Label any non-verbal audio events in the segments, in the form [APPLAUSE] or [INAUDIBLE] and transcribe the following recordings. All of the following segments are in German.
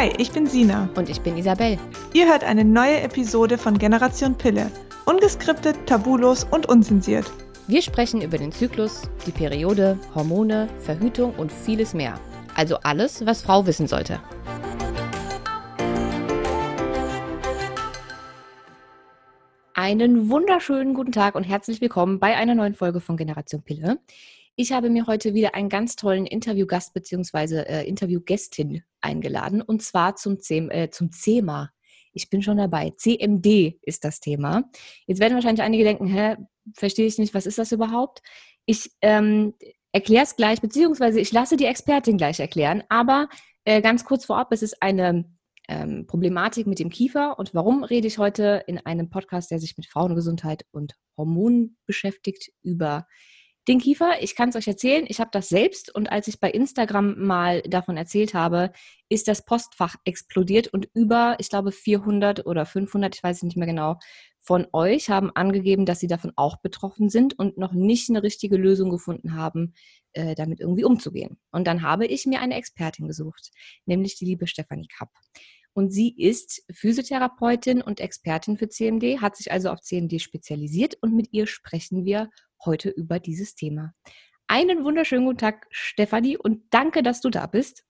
Hi, ich bin Sina. Und ich bin Isabel. Ihr hört eine neue Episode von Generation Pille. Ungeskriptet, tabulos und unzensiert. Wir sprechen über den Zyklus, die Periode, Hormone, Verhütung und vieles mehr. Also alles, was Frau wissen sollte. Einen wunderschönen guten Tag und herzlich willkommen bei einer neuen Folge von Generation Pille. Ich habe mir heute wieder einen ganz tollen Interviewgast bzw. Äh, Interviewgästin eingeladen und zwar zum, CM, äh, zum CEMA. Ich bin schon dabei. CMD ist das Thema. Jetzt werden wahrscheinlich einige denken, hä, verstehe ich nicht, was ist das überhaupt? Ich ähm, erkläre es gleich, beziehungsweise ich lasse die Expertin gleich erklären, aber äh, ganz kurz vorab, es ist eine ähm, Problematik mit dem Kiefer und warum rede ich heute in einem Podcast, der sich mit Frauengesundheit und Hormonen beschäftigt, über den Kiefer, ich kann es euch erzählen, ich habe das selbst und als ich bei Instagram mal davon erzählt habe, ist das Postfach explodiert und über, ich glaube, 400 oder 500, ich weiß es nicht mehr genau, von euch haben angegeben, dass sie davon auch betroffen sind und noch nicht eine richtige Lösung gefunden haben, äh, damit irgendwie umzugehen. Und dann habe ich mir eine Expertin gesucht, nämlich die liebe Stefanie Kapp. Und sie ist Physiotherapeutin und Expertin für CMD, hat sich also auf CMD spezialisiert und mit ihr sprechen wir heute über dieses Thema. Einen wunderschönen guten Tag, Stefanie, und danke, dass du da bist.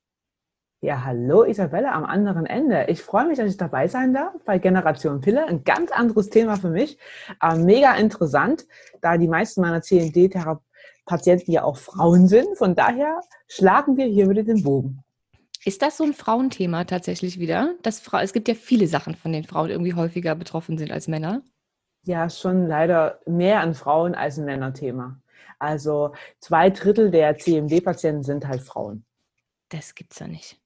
Ja, hallo Isabelle am anderen Ende. Ich freue mich, dass ich dabei sein darf bei Generation Pille. Ein ganz anderes Thema für mich. Äh, mega interessant, da die meisten meiner CND-Patienten ja auch Frauen sind. Von daher schlagen wir hier wieder den Bogen. Ist das so ein Frauenthema tatsächlich wieder? Dass Frau, es gibt ja viele Sachen, von denen Frauen irgendwie häufiger betroffen sind als Männer ja schon leider mehr an Frauen als ein Männerthema. Also zwei Drittel der CMD-Patienten sind halt Frauen. Das gibt's ja nicht.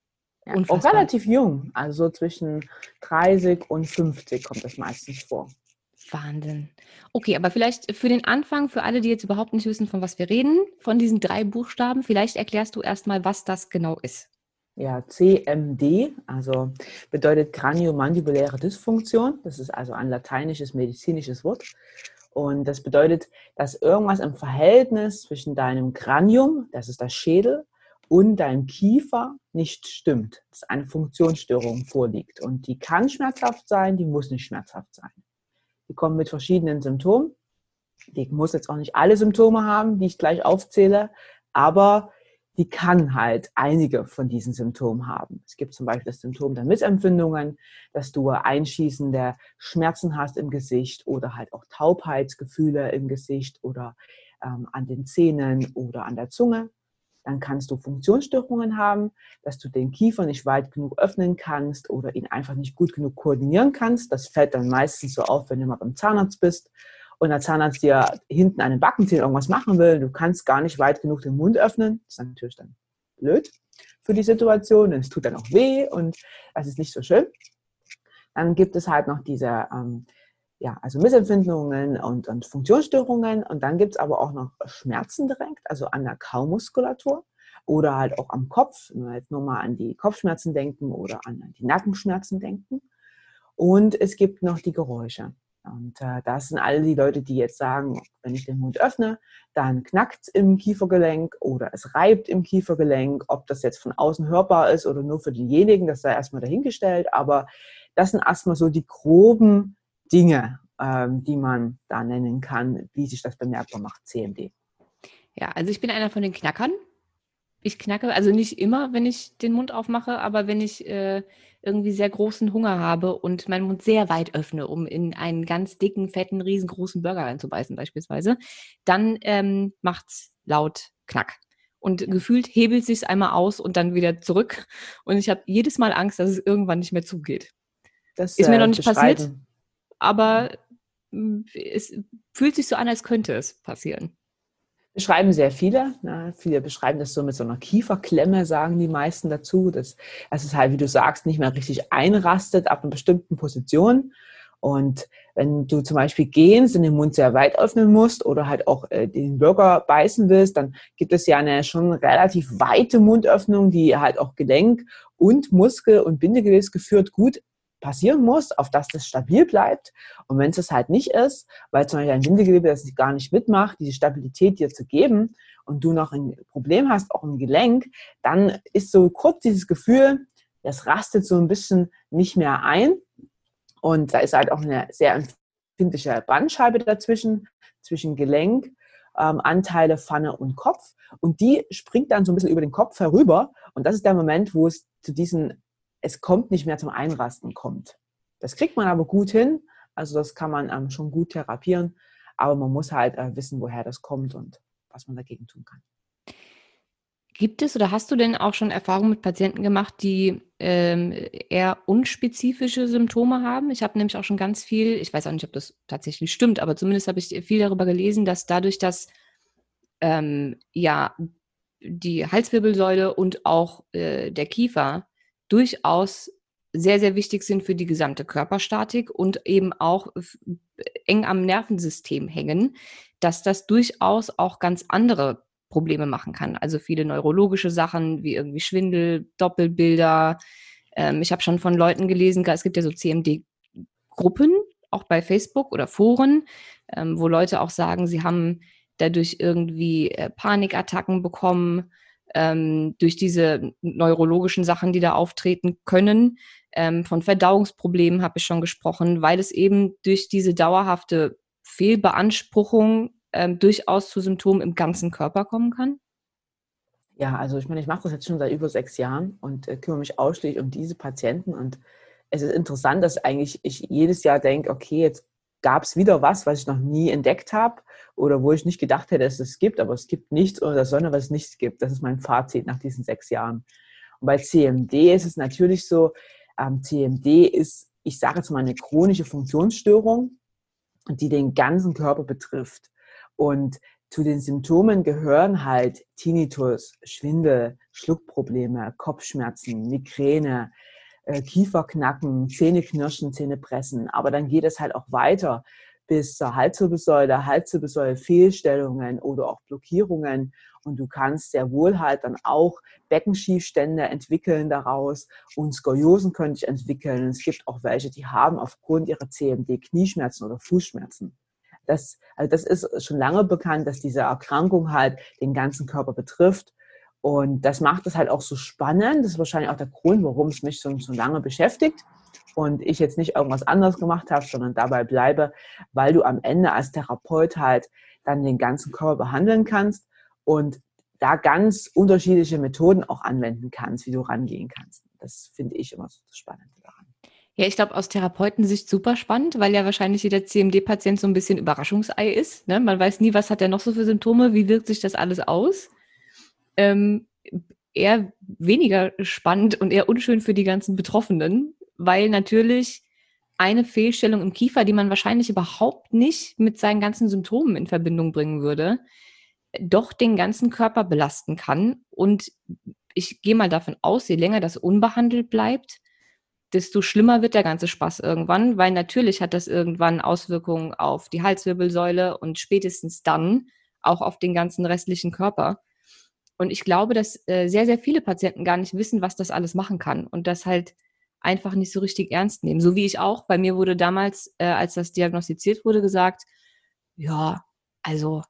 Ja, auch relativ jung, also zwischen 30 und 50 kommt das meistens vor. Wahnsinn. Okay, aber vielleicht für den Anfang, für alle, die jetzt überhaupt nicht wissen, von was wir reden, von diesen drei Buchstaben, vielleicht erklärst du erstmal, was das genau ist ja, CMD, also bedeutet kraniomandibuläre Dysfunktion. Das ist also ein lateinisches medizinisches Wort. Und das bedeutet, dass irgendwas im Verhältnis zwischen deinem Kranium, das ist das Schädel, und deinem Kiefer nicht stimmt. Dass eine Funktionsstörung vorliegt. Und die kann schmerzhaft sein, die muss nicht schmerzhaft sein. Die kommen mit verschiedenen Symptomen. Die muss jetzt auch nicht alle Symptome haben, die ich gleich aufzähle, aber die kann halt einige von diesen Symptomen haben. Es gibt zum Beispiel das Symptom der Missempfindungen, dass du Einschießen der Schmerzen hast im Gesicht oder halt auch Taubheitsgefühle im Gesicht oder ähm, an den Zähnen oder an der Zunge. Dann kannst du Funktionsstörungen haben, dass du den Kiefer nicht weit genug öffnen kannst oder ihn einfach nicht gut genug koordinieren kannst. Das fällt dann meistens so auf, wenn du mal beim Zahnarzt bist und der Zahnarzt dir hinten an den Backenzähnen irgendwas machen will, du kannst gar nicht weit genug den Mund öffnen, das ist natürlich dann blöd für die Situation, denn es tut dann auch weh und das ist nicht so schön. Dann gibt es halt noch diese ähm, ja, also Missempfindungen und, und Funktionsstörungen. Und dann gibt es aber auch noch Schmerzen direkt, also an der Kaumuskulatur oder halt auch am Kopf, wenn wir jetzt nur mal an die Kopfschmerzen denken oder an die Nackenschmerzen denken. Und es gibt noch die Geräusche. Und äh, das sind alle die Leute, die jetzt sagen, wenn ich den Mund öffne, dann knackt es im Kiefergelenk oder es reibt im Kiefergelenk. Ob das jetzt von außen hörbar ist oder nur für denjenigen, das sei erstmal dahingestellt. Aber das sind erstmal so die groben Dinge, ähm, die man da nennen kann, wie sich das bemerkbar macht, CMD. Ja, also ich bin einer von den Knackern. Ich knacke, also nicht immer, wenn ich den Mund aufmache, aber wenn ich äh, irgendwie sehr großen Hunger habe und meinen Mund sehr weit öffne, um in einen ganz dicken, fetten, riesengroßen Burger reinzubeißen beispielsweise, dann ähm, es laut Knack. Und gefühlt hebelt sich einmal aus und dann wieder zurück. Und ich habe jedes Mal Angst, dass es irgendwann nicht mehr zugeht. Das ist mir äh, noch nicht passiert, aber hm, es fühlt sich so an, als könnte es passieren. Beschreiben sehr viele. Ne? Viele beschreiben das so mit so einer Kieferklemme, sagen die meisten dazu. Dass, dass es halt, wie du sagst, nicht mehr richtig einrastet ab einer bestimmten Position. Und wenn du zum Beispiel gehst und den Mund sehr weit öffnen musst oder halt auch äh, den Burger beißen willst, dann gibt es ja eine schon relativ weite Mundöffnung, die halt auch Gelenk und Muskel und Bindegewebe geführt gut passieren muss, auf dass das stabil bleibt. Und wenn es das halt nicht ist, weil zum Beispiel ein Bindegewebe das gar nicht mitmacht, diese Stabilität dir zu geben und du noch ein Problem hast, auch im Gelenk, dann ist so kurz dieses Gefühl, das rastet so ein bisschen nicht mehr ein. Und da ist halt auch eine sehr empfindliche Bandscheibe dazwischen, zwischen Gelenk, ähm, Anteile, Pfanne und Kopf. Und die springt dann so ein bisschen über den Kopf herüber. Und das ist der Moment, wo es zu diesen, es kommt nicht mehr zum Einrasten kommt. Das kriegt man aber gut hin. Also das kann man ähm, schon gut therapieren. Aber man muss halt äh, wissen, woher das kommt und was man dagegen tun kann. Gibt es oder hast du denn auch schon Erfahrungen mit Patienten gemacht, die ähm, eher unspezifische Symptome haben? Ich habe nämlich auch schon ganz viel, ich weiß auch nicht, ob das tatsächlich stimmt, aber zumindest habe ich viel darüber gelesen, dass dadurch, dass ähm, ja die Halswirbelsäule und auch äh, der Kiefer durchaus sehr, sehr wichtig sind für die gesamte Körperstatik und eben auch eng am Nervensystem hängen, dass das durchaus auch ganz andere Probleme machen kann. Also viele neurologische Sachen wie irgendwie Schwindel, Doppelbilder. Ähm, ich habe schon von Leuten gelesen, es gibt ja so CMD-Gruppen, auch bei Facebook oder Foren, ähm, wo Leute auch sagen, sie haben dadurch irgendwie äh, Panikattacken bekommen, ähm, durch diese neurologischen Sachen, die da auftreten können. Ähm, von Verdauungsproblemen habe ich schon gesprochen, weil es eben durch diese dauerhafte Fehlbeanspruchung ähm, durchaus zu Symptomen im ganzen Körper kommen kann? Ja, also ich meine, ich mache das jetzt schon seit über sechs Jahren und äh, kümmere mich ausschließlich um diese Patienten. Und es ist interessant, dass eigentlich ich jedes Jahr denke, okay, jetzt gab es wieder was, was ich noch nie entdeckt habe oder wo ich nicht gedacht hätte, dass es gibt, aber es gibt nichts oder der Sonne, was es nicht gibt. Das ist mein Fazit nach diesen sechs Jahren. Und bei CMD ist es natürlich so, ähm, CMD ist, ich sage jetzt mal, eine chronische Funktionsstörung, die den ganzen Körper betrifft. Und zu den Symptomen gehören halt Tinnitus, Schwindel, Schluckprobleme, Kopfschmerzen, Migräne, äh, Kieferknacken, Zähneknirschen, Zähnepressen. Aber dann geht es halt auch weiter bis zur Halswirbelsäule, Halswirbelsäule-Fehlstellungen oder auch Blockierungen. Und du kannst sehr wohl halt dann auch Beckenschiefstände entwickeln daraus und Skoliosen könnte ich entwickeln. Es gibt auch welche, die haben aufgrund ihrer CMD Knieschmerzen oder Fußschmerzen. Das, also das ist schon lange bekannt, dass diese Erkrankung halt den ganzen Körper betrifft. Und das macht es halt auch so spannend. Das ist wahrscheinlich auch der Grund, warum es mich so, so lange beschäftigt und ich jetzt nicht irgendwas anderes gemacht habe, sondern dabei bleibe, weil du am Ende als Therapeut halt dann den ganzen Körper behandeln kannst und da ganz unterschiedliche Methoden auch anwenden kannst, wie du rangehen kannst. Das finde ich immer so spannend daran. Ja, ich glaube, aus Therapeutensicht super spannend, weil ja wahrscheinlich jeder CMD-Patient so ein bisschen Überraschungsei ist. Ne? Man weiß nie, was hat er noch so für Symptome, wie wirkt sich das alles aus. Ähm, eher weniger spannend und eher unschön für die ganzen Betroffenen, weil natürlich eine Fehlstellung im Kiefer, die man wahrscheinlich überhaupt nicht mit seinen ganzen Symptomen in Verbindung bringen würde, doch den ganzen Körper belasten kann. Und ich gehe mal davon aus, je länger das unbehandelt bleibt, desto schlimmer wird der ganze Spaß irgendwann, weil natürlich hat das irgendwann Auswirkungen auf die Halswirbelsäule und spätestens dann auch auf den ganzen restlichen Körper. Und ich glaube, dass äh, sehr, sehr viele Patienten gar nicht wissen, was das alles machen kann und das halt einfach nicht so richtig ernst nehmen. So wie ich auch. Bei mir wurde damals, äh, als das diagnostiziert wurde, gesagt, ja, also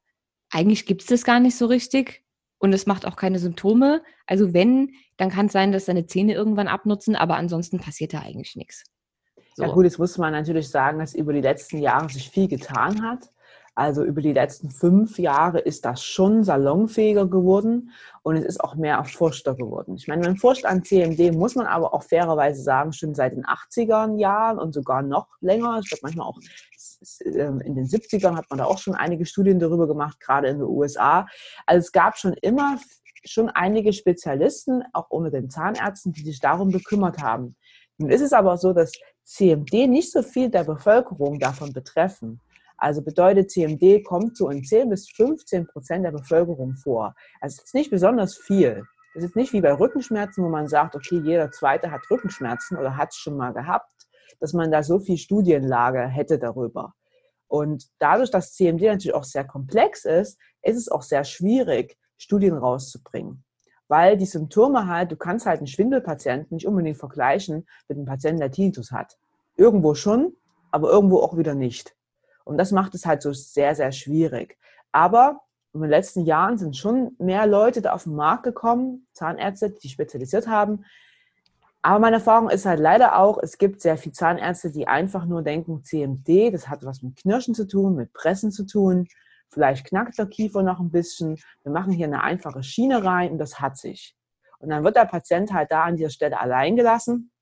eigentlich gibt es das gar nicht so richtig und es macht auch keine Symptome. Also wenn, dann kann es sein, dass seine Zähne irgendwann abnutzen, aber ansonsten passiert da eigentlich nichts. So. Ja gut, jetzt muss man natürlich sagen, dass über die letzten Jahre sich viel getan hat. Also über die letzten fünf Jahre ist das schon salonfähiger geworden und es ist auch mehr erforschter geworden. Ich meine, man forscht an CMD, muss man aber auch fairerweise sagen, schon seit den 80er Jahren und sogar noch länger. Ich glaube manchmal auch ähm, in den 70ern hat man da auch schon einige Studien darüber gemacht, gerade in den USA. Also es gab schon immer schon einige Spezialisten, auch unter den Zahnärzten, die sich darum gekümmert haben. Nun ist es aber so, dass CMD nicht so viel der Bevölkerung davon betreffen. Also bedeutet, CMD kommt so in 10 bis 15 Prozent der Bevölkerung vor. Also es ist nicht besonders viel. Es ist nicht wie bei Rückenschmerzen, wo man sagt, okay, jeder Zweite hat Rückenschmerzen oder hat es schon mal gehabt, dass man da so viel Studienlage hätte darüber. Und dadurch, dass CMD natürlich auch sehr komplex ist, ist es auch sehr schwierig, Studien rauszubringen. Weil die Symptome halt, du kannst halt einen Schwindelpatienten nicht unbedingt vergleichen mit einem Patienten, der Tinnitus hat. Irgendwo schon, aber irgendwo auch wieder nicht. Und das macht es halt so sehr, sehr schwierig. Aber in den letzten Jahren sind schon mehr Leute da auf den Markt gekommen, Zahnärzte, die spezialisiert haben. Aber meine Erfahrung ist halt leider auch, es gibt sehr viele Zahnärzte, die einfach nur denken, CMD, das hat was mit Knirschen zu tun, mit Pressen zu tun. Vielleicht knackt der Kiefer noch ein bisschen. Wir machen hier eine einfache Schiene rein und das hat sich. Und dann wird der Patient halt da an dieser Stelle allein gelassen.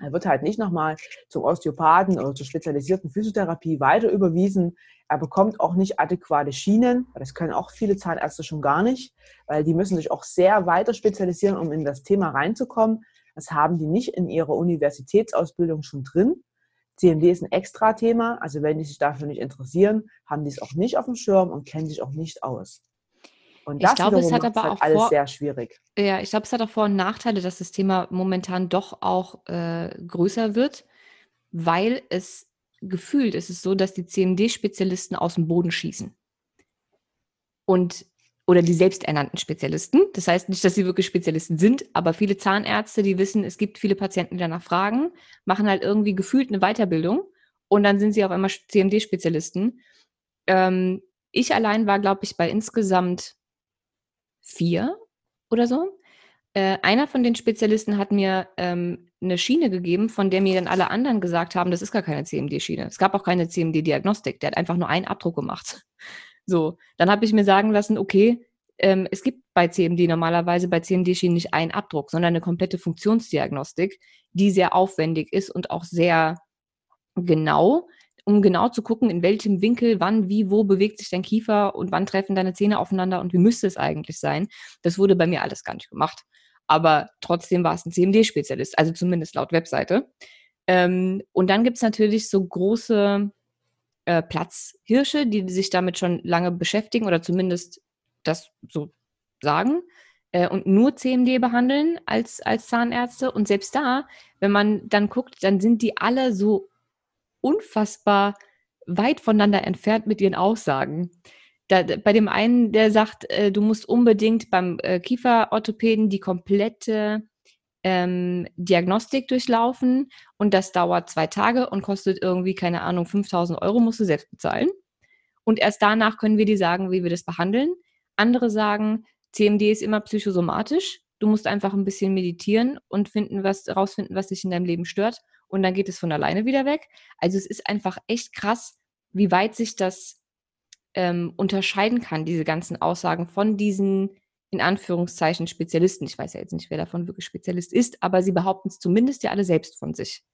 Er wird halt nicht nochmal zum Osteopathen oder zur spezialisierten Physiotherapie weiter überwiesen. Er bekommt auch nicht adäquate Schienen. Das können auch viele Zahnärzte schon gar nicht, weil die müssen sich auch sehr weiter spezialisieren, um in das Thema reinzukommen. Das haben die nicht in ihrer Universitätsausbildung schon drin. CMD ist ein extra Thema. Also wenn die sich dafür nicht interessieren, haben die es auch nicht auf dem Schirm und kennen sich auch nicht aus. Und das ich glaube, es hat aber halt auch alles vor, sehr schwierig. Ja, ich glaube, es hat auch Vor- und Nachteile, dass das Thema momentan doch auch äh, größer wird, weil es gefühlt ist es so, dass die CMD-Spezialisten aus dem Boden schießen. Und oder die selbsternannten Spezialisten. Das heißt nicht, dass sie wirklich Spezialisten sind, aber viele Zahnärzte, die wissen, es gibt viele Patienten, die danach fragen, machen halt irgendwie gefühlt eine Weiterbildung und dann sind sie auf einmal CMD-Spezialisten. Ähm, ich allein war, glaube ich, bei insgesamt vier oder so. Äh, einer von den Spezialisten hat mir ähm, eine Schiene gegeben, von der mir dann alle anderen gesagt haben, das ist gar keine CMD-Schiene. Es gab auch keine CMD-Diagnostik. Der hat einfach nur einen Abdruck gemacht. [LAUGHS] So, dann habe ich mir sagen lassen, okay, ähm, es gibt bei CMD normalerweise bei CMD-Schienen nicht einen Abdruck, sondern eine komplette Funktionsdiagnostik, die sehr aufwendig ist und auch sehr genau, um genau zu gucken, in welchem Winkel, wann, wie, wo bewegt sich dein Kiefer und wann treffen deine Zähne aufeinander und wie müsste es eigentlich sein. Das wurde bei mir alles gar nicht gemacht. Aber trotzdem war es ein CMD-Spezialist, also zumindest laut Webseite. Ähm, und dann gibt es natürlich so große äh, Platzhirsche, die sich damit schon lange beschäftigen oder zumindest das so sagen äh, und nur CMD behandeln als, als Zahnärzte. Und selbst da, wenn man dann guckt, dann sind die alle so unfassbar weit voneinander entfernt mit ihren Aussagen. Da, bei dem einen, der sagt, äh, du musst unbedingt beim äh, Kieferorthopäden die komplette ähm, Diagnostik durchlaufen und das dauert zwei Tage und kostet irgendwie, keine Ahnung, 5000 Euro musst du selbst bezahlen. Und erst danach können wir dir sagen, wie wir das behandeln. Andere sagen, CMD ist immer psychosomatisch. Du musst einfach ein bisschen meditieren und finden, was, rausfinden, was dich in deinem Leben stört. Und dann geht es von alleine wieder weg. Also es ist einfach echt krass, wie weit sich das ähm, unterscheiden kann, diese ganzen Aussagen von diesen in Anführungszeichen Spezialisten. Ich weiß ja jetzt nicht, wer davon wirklich Spezialist ist, aber sie behaupten es zumindest ja alle selbst von sich.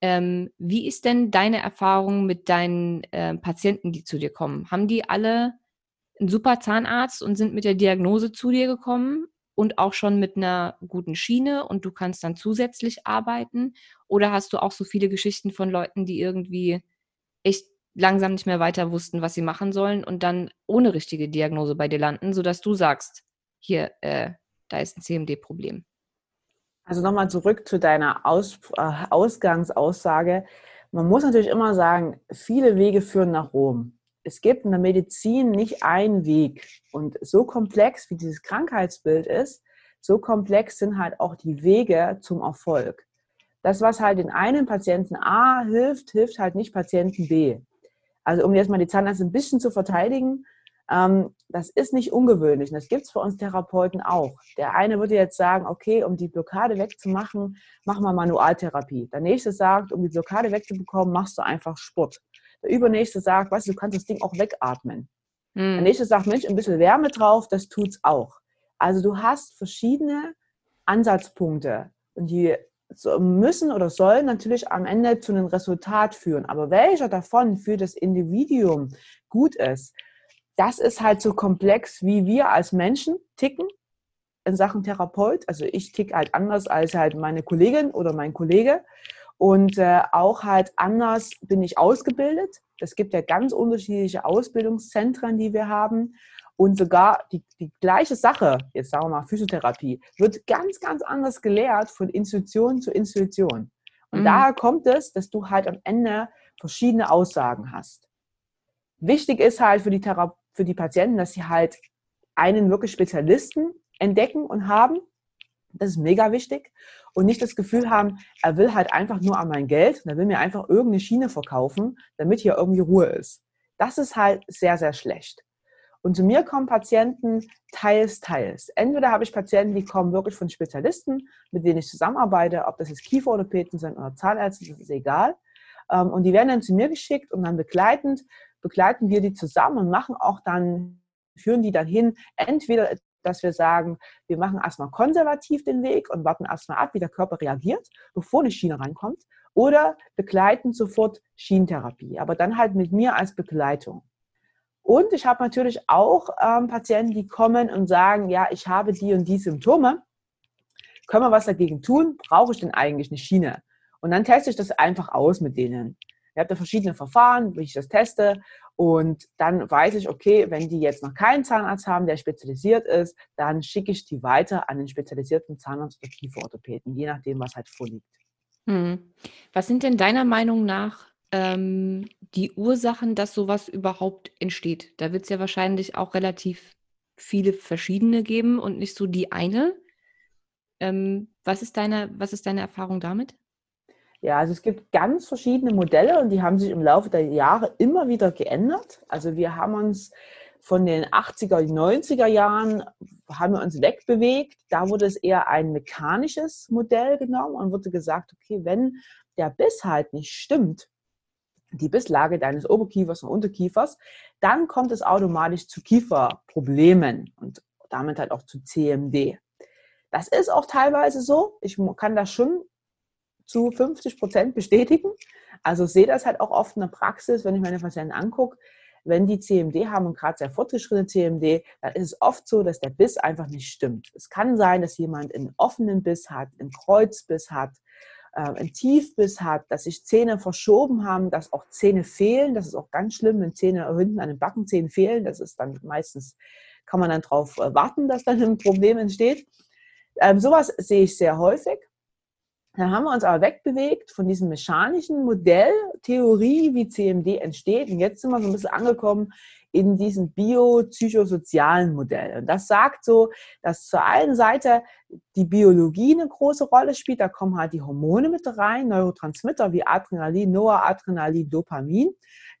Ähm, wie ist denn deine Erfahrung mit deinen äh, Patienten, die zu dir kommen? Haben die alle einen super Zahnarzt und sind mit der Diagnose zu dir gekommen und auch schon mit einer guten Schiene und du kannst dann zusätzlich arbeiten? Oder hast du auch so viele Geschichten von Leuten, die irgendwie echt langsam nicht mehr weiter wussten, was sie machen sollen und dann ohne richtige Diagnose bei dir landen, sodass du sagst, hier, äh, da ist ein CMD-Problem. Also nochmal zurück zu deiner Aus, äh, Ausgangsaussage. Man muss natürlich immer sagen, viele Wege führen nach Rom. Es gibt in der Medizin nicht einen Weg. Und so komplex wie dieses Krankheitsbild ist, so komplex sind halt auch die Wege zum Erfolg. Das, was halt den einen Patienten A hilft, hilft halt nicht Patienten B. Also um jetzt mal die Zahnärzte ein bisschen zu verteidigen, ähm, das ist nicht ungewöhnlich. Und das gibt es für uns Therapeuten auch. Der eine würde jetzt sagen, okay, um die Blockade wegzumachen, mach mal Manualtherapie. Der nächste sagt, um die Blockade wegzubekommen, machst du einfach Sport. Der übernächste sagt, weißt du, du kannst das Ding auch wegatmen. Hm. Der nächste sagt, Mensch, ein bisschen Wärme drauf, das tut's auch. Also du hast verschiedene Ansatzpunkte. Und die müssen oder sollen natürlich am Ende zu einem Resultat führen. Aber welcher davon für das Individuum gut ist, das ist halt so komplex, wie wir als Menschen ticken in Sachen Therapeut. Also ich tick halt anders als halt meine Kollegin oder mein Kollege. Und äh, auch halt anders bin ich ausgebildet. Es gibt ja ganz unterschiedliche Ausbildungszentren, die wir haben. Und sogar die, die gleiche Sache, jetzt sagen wir mal Physiotherapie, wird ganz, ganz anders gelehrt von Institution zu Institution. Und mhm. daher kommt es, dass du halt am Ende verschiedene Aussagen hast. Wichtig ist halt für die, Thera für die Patienten, dass sie halt einen wirklich Spezialisten entdecken und haben. Das ist mega wichtig. Und nicht das Gefühl haben, er will halt einfach nur an mein Geld und er will mir einfach irgendeine Schiene verkaufen, damit hier irgendwie Ruhe ist. Das ist halt sehr, sehr schlecht. Und zu mir kommen Patienten teils, teils. Entweder habe ich Patienten, die kommen wirklich von Spezialisten, mit denen ich zusammenarbeite, ob das jetzt Kieferorthopäden sind oder Zahnärzte, das ist egal. Ähm, und die werden dann zu mir geschickt und dann begleitend begleiten wir die zusammen und machen auch dann, führen die dann hin, entweder dass wir sagen, wir machen erstmal konservativ den Weg und warten erstmal ab, wie der Körper reagiert, bevor eine Schiene reinkommt, oder begleiten sofort Schienentherapie, aber dann halt mit mir als Begleitung. Und ich habe natürlich auch ähm, Patienten, die kommen und sagen, ja, ich habe die und die Symptome. Können wir was dagegen tun? Brauche ich denn eigentlich eine Schiene? Und dann teste ich das einfach aus mit denen. Ich habe da verschiedene Verfahren, wie ich das teste. Und dann weiß ich, okay, wenn die jetzt noch keinen Zahnarzt haben, der spezialisiert ist, dann schicke ich die weiter an den spezialisierten Zahnarzt oder Kieferorthopäden, je nachdem, was halt vorliegt. Hm. Was sind denn deiner Meinung nach ähm, die Ursachen, dass sowas überhaupt entsteht? Da wird es ja wahrscheinlich auch relativ viele verschiedene geben und nicht so die eine. Ähm, was, ist deine, was ist deine Erfahrung damit? Ja, also es gibt ganz verschiedene Modelle und die haben sich im Laufe der Jahre immer wieder geändert. Also wir haben uns von den 80er, 90er Jahren haben wir uns wegbewegt. Da wurde es eher ein mechanisches Modell genommen und wurde gesagt, okay, wenn der Biss halt nicht stimmt, die Bisslage deines Oberkiefers und Unterkiefers, dann kommt es automatisch zu Kieferproblemen und damit halt auch zu CMD. Das ist auch teilweise so. Ich kann das schon zu 50 Prozent bestätigen. Also sehe das halt auch oft in der Praxis, wenn ich meine Patienten angucke. Wenn die CMD haben und gerade sehr fortgeschrittene CMD, dann ist es oft so, dass der Biss einfach nicht stimmt. Es kann sein, dass jemand einen offenen Biss hat, einen Kreuzbiss hat, äh, einen Tiefbiss hat, dass sich Zähne verschoben haben, dass auch Zähne fehlen. Das ist auch ganz schlimm, wenn Zähne hinten an den Backenzähnen fehlen. Das ist dann meistens, kann man dann darauf warten, dass dann ein Problem entsteht. Ähm, sowas sehe ich sehr häufig. Da haben wir uns aber wegbewegt von diesem mechanischen Modell, Theorie, wie CMD entsteht. Und jetzt sind wir so ein bisschen angekommen in diesem biopsychosozialen Modell. Und das sagt so, dass zur einen Seite die Biologie eine große Rolle spielt. Da kommen halt die Hormone mit rein, Neurotransmitter wie Adrenalin, Noradrenalin, Dopamin,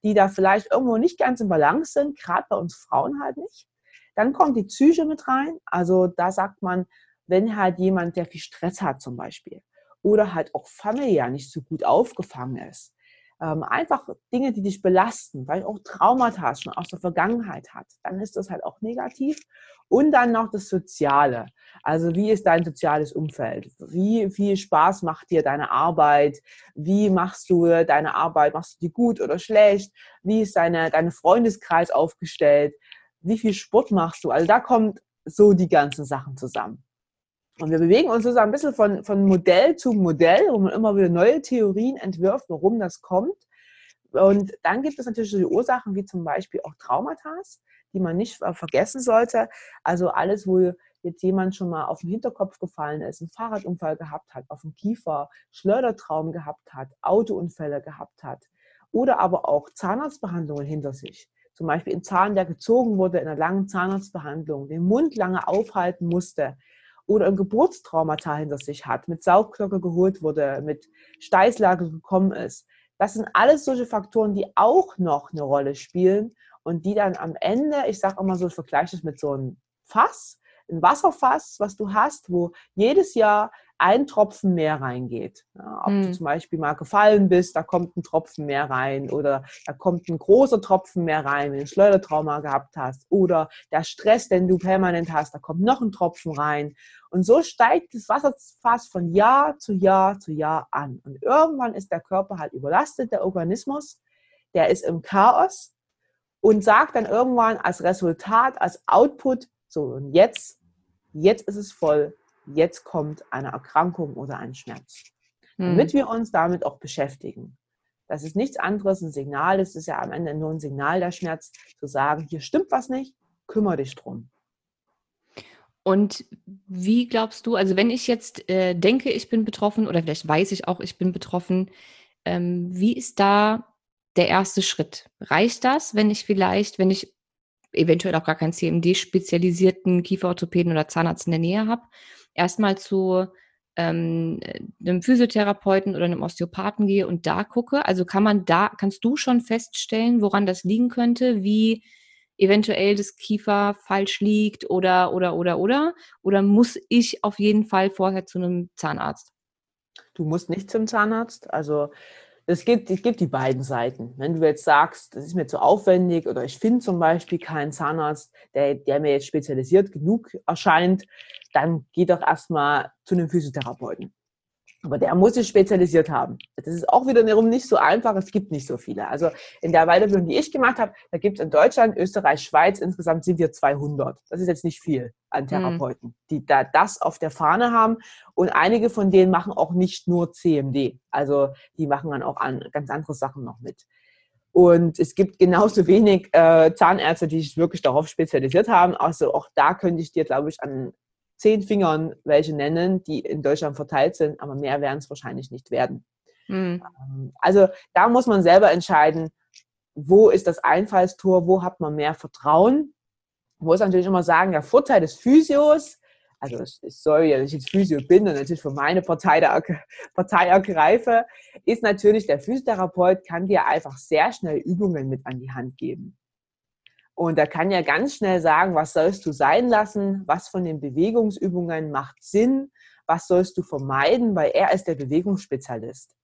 die da vielleicht irgendwo nicht ganz im Balance sind, gerade bei uns Frauen halt nicht. Dann kommt die Psyche mit rein. Also da sagt man, wenn halt jemand, der viel Stress hat zum Beispiel, oder halt auch familiär nicht so gut aufgefangen ist. Ähm, einfach Dinge, die dich belasten, weil auch Traumata schon aus der Vergangenheit hat, dann ist das halt auch negativ. Und dann noch das Soziale. Also wie ist dein soziales Umfeld? Wie viel Spaß macht dir deine Arbeit? Wie machst du deine Arbeit? Machst du die gut oder schlecht? Wie ist deine, deine Freundeskreis aufgestellt? Wie viel Sport machst du? Also da kommt so die ganzen Sachen zusammen. Und wir bewegen uns sozusagen ein bisschen von, von Modell zu Modell, wo man immer wieder neue Theorien entwirft, warum das kommt. Und dann gibt es natürlich so die Ursachen wie zum Beispiel auch Traumata, die man nicht vergessen sollte. Also alles, wo jetzt jemand schon mal auf den Hinterkopf gefallen ist, einen Fahrradunfall gehabt hat, auf dem Kiefer, Schleudertraum gehabt hat, Autounfälle gehabt hat oder aber auch Zahnarztbehandlungen hinter sich. Zum Beispiel ein Zahn, der gezogen wurde in einer langen Zahnarztbehandlung, den Mund lange aufhalten musste, oder ein Geburtstraumata hinter sich hat, mit Saugglocke geholt wurde, mit Steißlage gekommen ist. Das sind alles solche Faktoren, die auch noch eine Rolle spielen und die dann am Ende, ich sage immer so, ich vergleiche das mit so einem Fass, ein Wasserfass, was du hast, wo jedes Jahr ein Tropfen mehr reingeht. Ja, ob hm. du zum Beispiel mal gefallen bist, da kommt ein Tropfen mehr rein oder da kommt ein großer Tropfen mehr rein, wenn du ein Schleudertrauma gehabt hast oder der Stress, den du permanent hast, da kommt noch ein Tropfen rein. Und so steigt das Wasserfass von Jahr zu Jahr zu Jahr an. Und irgendwann ist der Körper halt überlastet, der Organismus, der ist im Chaos und sagt dann irgendwann als Resultat, als Output, so und jetzt, jetzt ist es voll, jetzt kommt eine Erkrankung oder ein Schmerz. Hm. Damit wir uns damit auch beschäftigen. Das ist nichts anderes, ein Signal, es ist ja am Ende nur ein Signal der Schmerz, zu sagen, hier stimmt was nicht, kümmere dich drum. Und wie glaubst du, also wenn ich jetzt äh, denke, ich bin betroffen oder vielleicht weiß ich auch, ich bin betroffen, ähm, wie ist da der erste Schritt? Reicht das, wenn ich vielleicht, wenn ich eventuell auch gar keinen CMD-spezialisierten Kieferorthopäden oder Zahnarzt in der Nähe habe, erstmal zu ähm, einem Physiotherapeuten oder einem Osteopathen gehe und da gucke? Also kann man da, kannst du schon feststellen, woran das liegen könnte, wie eventuell das Kiefer falsch liegt oder, oder, oder, oder? Oder muss ich auf jeden Fall vorher zu einem Zahnarzt? Du musst nicht zum Zahnarzt. Also es gibt, es gibt die beiden Seiten. Wenn du jetzt sagst, das ist mir zu aufwendig oder ich finde zum Beispiel keinen Zahnarzt, der, der mir jetzt spezialisiert genug erscheint, dann geh doch erstmal zu einem Physiotherapeuten. Aber der muss sich spezialisiert haben. Das ist auch wiederum nicht so einfach. Es gibt nicht so viele. Also in der Weiterbildung, die ich gemacht habe, da gibt es in Deutschland, Österreich, Schweiz, insgesamt sind wir 200. Das ist jetzt nicht viel an mhm. Therapeuten, mhm. die da das auf der Fahne haben. Und einige von denen machen auch nicht nur CMD. Also die machen dann auch an, ganz andere Sachen noch mit. Und es gibt genauso wenig äh, Zahnärzte, die sich wirklich darauf spezialisiert haben. Also auch da könnte ich dir, glaube ich, an zehn Fingern welche nennen, die in Deutschland verteilt sind, aber mehr werden es wahrscheinlich nicht werden. Mhm. Also da muss man selber entscheiden, wo ist das Einfallstor, wo hat man mehr Vertrauen. Ich muss natürlich immer sagen, der Vorteil des Physios, also es soll ja, dass ich jetzt Physio bin und natürlich für meine Partei, der, Partei ergreife, ist natürlich, der Physiotherapeut kann dir einfach sehr schnell Übungen mit an die Hand geben. Und er kann ja ganz schnell sagen, was sollst du sein lassen, was von den Bewegungsübungen macht Sinn, was sollst du vermeiden, weil er ist der Bewegungsspezialist.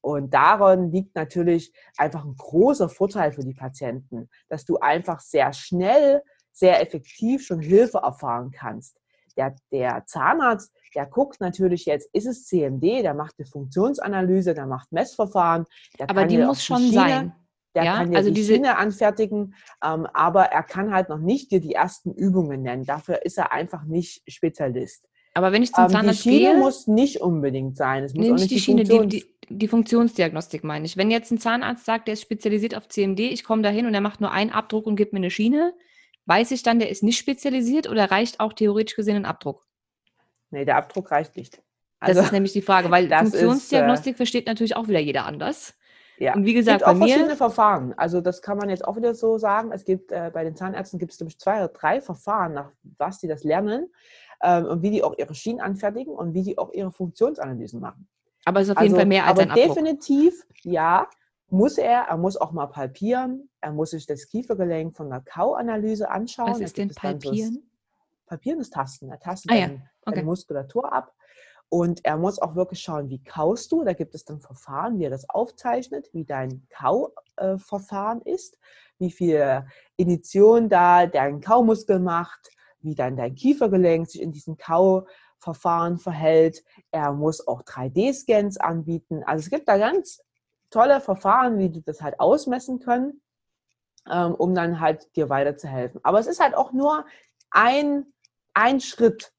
Und daran liegt natürlich einfach ein großer Vorteil für die Patienten, dass du einfach sehr schnell, sehr effektiv schon Hilfe erfahren kannst. Der, der Zahnarzt, der guckt natürlich jetzt, ist es CMD, der macht eine Funktionsanalyse, der macht Messverfahren. Der Aber die muss schon Schiene, sein. Der ja, kann ja also die diese Schiene anfertigen, ähm, aber er kann halt noch nicht dir die ersten Übungen nennen. Dafür ist er einfach nicht Spezialist. Aber wenn ich zum Zahnarzt gehe... Die Schiene gehe, muss nicht unbedingt sein. Es muss nicht die, die Schiene, die, die, die, Funktionsdiagnostik meine ich. Wenn jetzt ein Zahnarzt sagt, der ist spezialisiert auf CMD, ich komme da hin und er macht nur einen Abdruck und gibt mir eine Schiene, weiß ich dann, der ist nicht spezialisiert oder reicht auch theoretisch gesehen ein Abdruck? Nee, der Abdruck reicht nicht. Also, das ist nämlich die Frage, weil [LAUGHS] Funktionsdiagnostik ist, äh, versteht natürlich auch wieder jeder anders. Ja. Und wie gesagt, es gibt auch verschiedene Verfahren. Also das kann man jetzt auch wieder so sagen. Es gibt äh, bei den Zahnärzten gibt es nämlich zwei oder drei Verfahren, nach was die das lernen ähm, und wie die auch ihre Schienen anfertigen und wie die auch ihre Funktionsanalysen machen. Aber es ist auf jeden also, Fall mehr als aber ein Abdruck. definitiv, ja, muss er. Er muss auch mal palpieren. Er muss sich das Kiefergelenk von der Kauanalyse anschauen. Was ist denn Palpieren? So palpieren ist Tasten. Er tastet ah, ja. okay. Muskulatur ab. Und er muss auch wirklich schauen, wie kaust du. Da gibt es dann Verfahren, wie er das aufzeichnet, wie dein Kauverfahren äh, ist, wie viel Initiation da dein Kaumuskel macht, wie dann dein Kiefergelenk sich in diesem Kauverfahren verhält. Er muss auch 3D-Scans anbieten. Also es gibt da ganz tolle Verfahren, wie du das halt ausmessen können, ähm, um dann halt dir weiterzuhelfen. Aber es ist halt auch nur ein, ein Schritt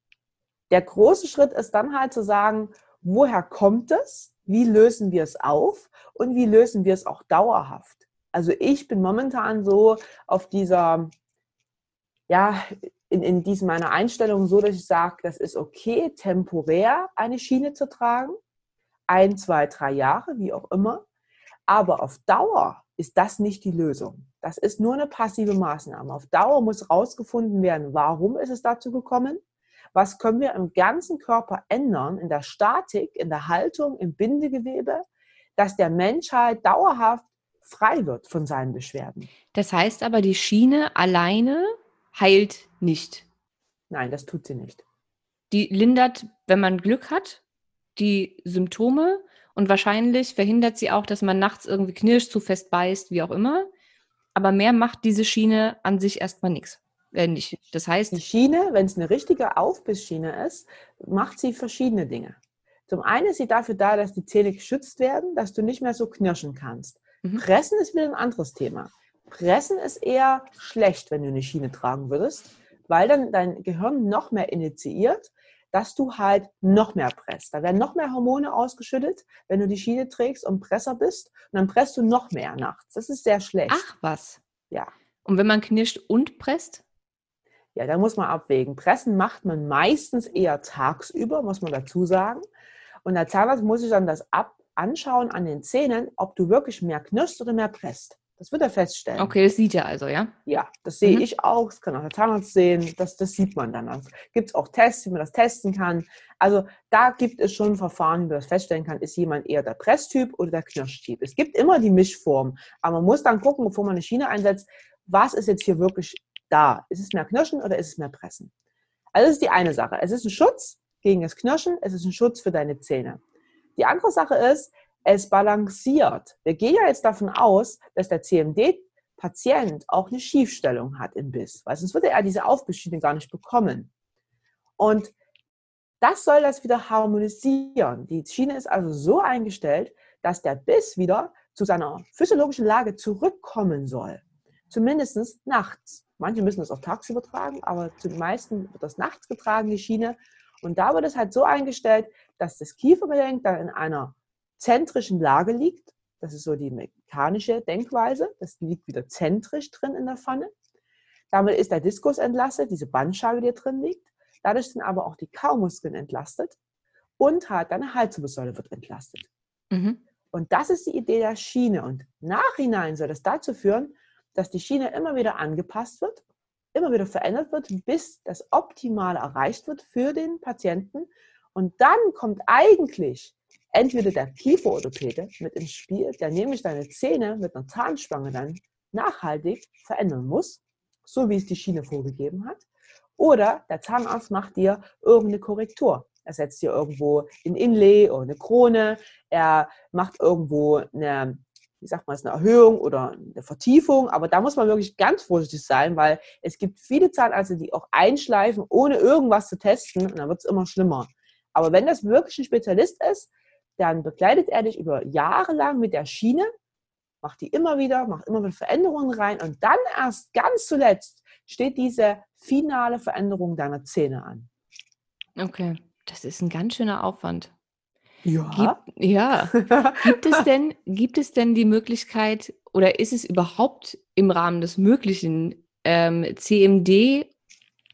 der große Schritt ist dann halt zu sagen, woher kommt es? Wie lösen wir es auf? Und wie lösen wir es auch dauerhaft? Also ich bin momentan so auf dieser, ja, in, in diesem meiner Einstellung so, dass ich sage, das ist okay, temporär eine Schiene zu tragen. Ein, zwei, drei Jahre, wie auch immer. Aber auf Dauer ist das nicht die Lösung. Das ist nur eine passive Maßnahme. Auf Dauer muss herausgefunden werden, warum ist es dazu gekommen was können wir im ganzen Körper ändern, in der Statik, in der Haltung, im Bindegewebe, dass der Mensch halt dauerhaft frei wird von seinen Beschwerden. Das heißt aber, die Schiene alleine heilt nicht. Nein, das tut sie nicht. Die lindert, wenn man Glück hat, die Symptome und wahrscheinlich verhindert sie auch, dass man nachts irgendwie knirscht, zu fest beißt, wie auch immer. Aber mehr macht diese Schiene an sich erstmal nichts äh, nicht. Das heißt. Die Schiene, wenn es eine richtige Aufbissschiene ist, macht sie verschiedene Dinge. Zum einen ist sie dafür da, dass die Zähne geschützt werden, dass du nicht mehr so knirschen kannst. Mhm. Pressen ist wieder ein anderes Thema. Pressen ist eher schlecht, wenn du eine Schiene tragen würdest, weil dann dein Gehirn noch mehr initiiert, dass du halt noch mehr presst. Da werden noch mehr Hormone ausgeschüttet, wenn du die Schiene trägst und Presser bist. Und dann presst du noch mehr nachts. Das ist sehr schlecht. Ach was. Ja. Und wenn man knirscht und presst? Ja, da muss man abwägen. Pressen macht man meistens eher tagsüber, muss man dazu sagen. Und der Zahnarzt muss sich dann das ab anschauen an den Zähnen, ob du wirklich mehr knirschst oder mehr presst. Das wird er feststellen. Okay, das sieht er also, ja? Ja, das sehe mhm. ich auch. Das kann auch der Zahnarzt sehen. Das, das sieht man dann. Also gibt es auch Tests, wie man das testen kann. Also da gibt es schon Verfahren, wie man das feststellen kann, ist jemand eher der Presstyp oder der Knirschtyp. Es gibt immer die Mischform. Aber man muss dann gucken, bevor man eine Schiene einsetzt, was ist jetzt hier wirklich da? Ist es mehr Knirschen oder ist es mehr Pressen? Also das ist die eine Sache. Es ist ein Schutz gegen das Knirschen, es ist ein Schutz für deine Zähne. Die andere Sache ist, es balanciert. Wir gehen ja jetzt davon aus, dass der CMD-Patient auch eine Schiefstellung hat im Biss, weil sonst würde er diese Aufbissschiene gar nicht bekommen. Und das soll das wieder harmonisieren. Die Schiene ist also so eingestellt, dass der Biss wieder zu seiner physiologischen Lage zurückkommen soll. Zumindest nachts. Manche müssen das auch tagsüber tragen, aber zu den meisten wird das nachts getragen, die Schiene. Und da wird es halt so eingestellt, dass das Kiefergelenk dann in einer zentrischen Lage liegt. Das ist so die mechanische Denkweise. Das liegt wieder zentrisch drin in der Pfanne. Damit ist der Diskus entlastet, diese Bandscheibe, die drin liegt. Dadurch sind aber auch die Kaumuskeln entlastet und halt deine Halswirbelsäule wird entlastet. Mhm. Und das ist die Idee der Schiene. Und nachhinein soll das dazu führen, dass die Schiene immer wieder angepasst wird, immer wieder verändert wird, bis das Optimale erreicht wird für den Patienten. Und dann kommt eigentlich entweder der Kieferorthopäde mit ins Spiel, der nämlich deine Zähne mit einer Zahnspange dann nachhaltig verändern muss, so wie es die Schiene vorgegeben hat. Oder der Zahnarzt macht dir irgendeine Korrektur. Er setzt dir irgendwo ein Inlay oder eine Krone. Er macht irgendwo eine, wie sagt man es, eine Erhöhung oder eine Vertiefung. Aber da muss man wirklich ganz vorsichtig sein, weil es gibt viele Zahnärzte, die auch einschleifen, ohne irgendwas zu testen. Und dann wird es immer schlimmer. Aber wenn das wirklich ein Spezialist ist, dann begleitet er dich über Jahre lang mit der Schiene, macht die immer wieder, macht immer wieder Veränderungen rein und dann erst ganz zuletzt steht diese finale Veränderung deiner Zähne an. Okay. Das ist ein ganz schöner Aufwand. Ja. Gibt, ja. gibt, es denn, gibt es denn die Möglichkeit oder ist es überhaupt im Rahmen des Möglichen ähm, CMD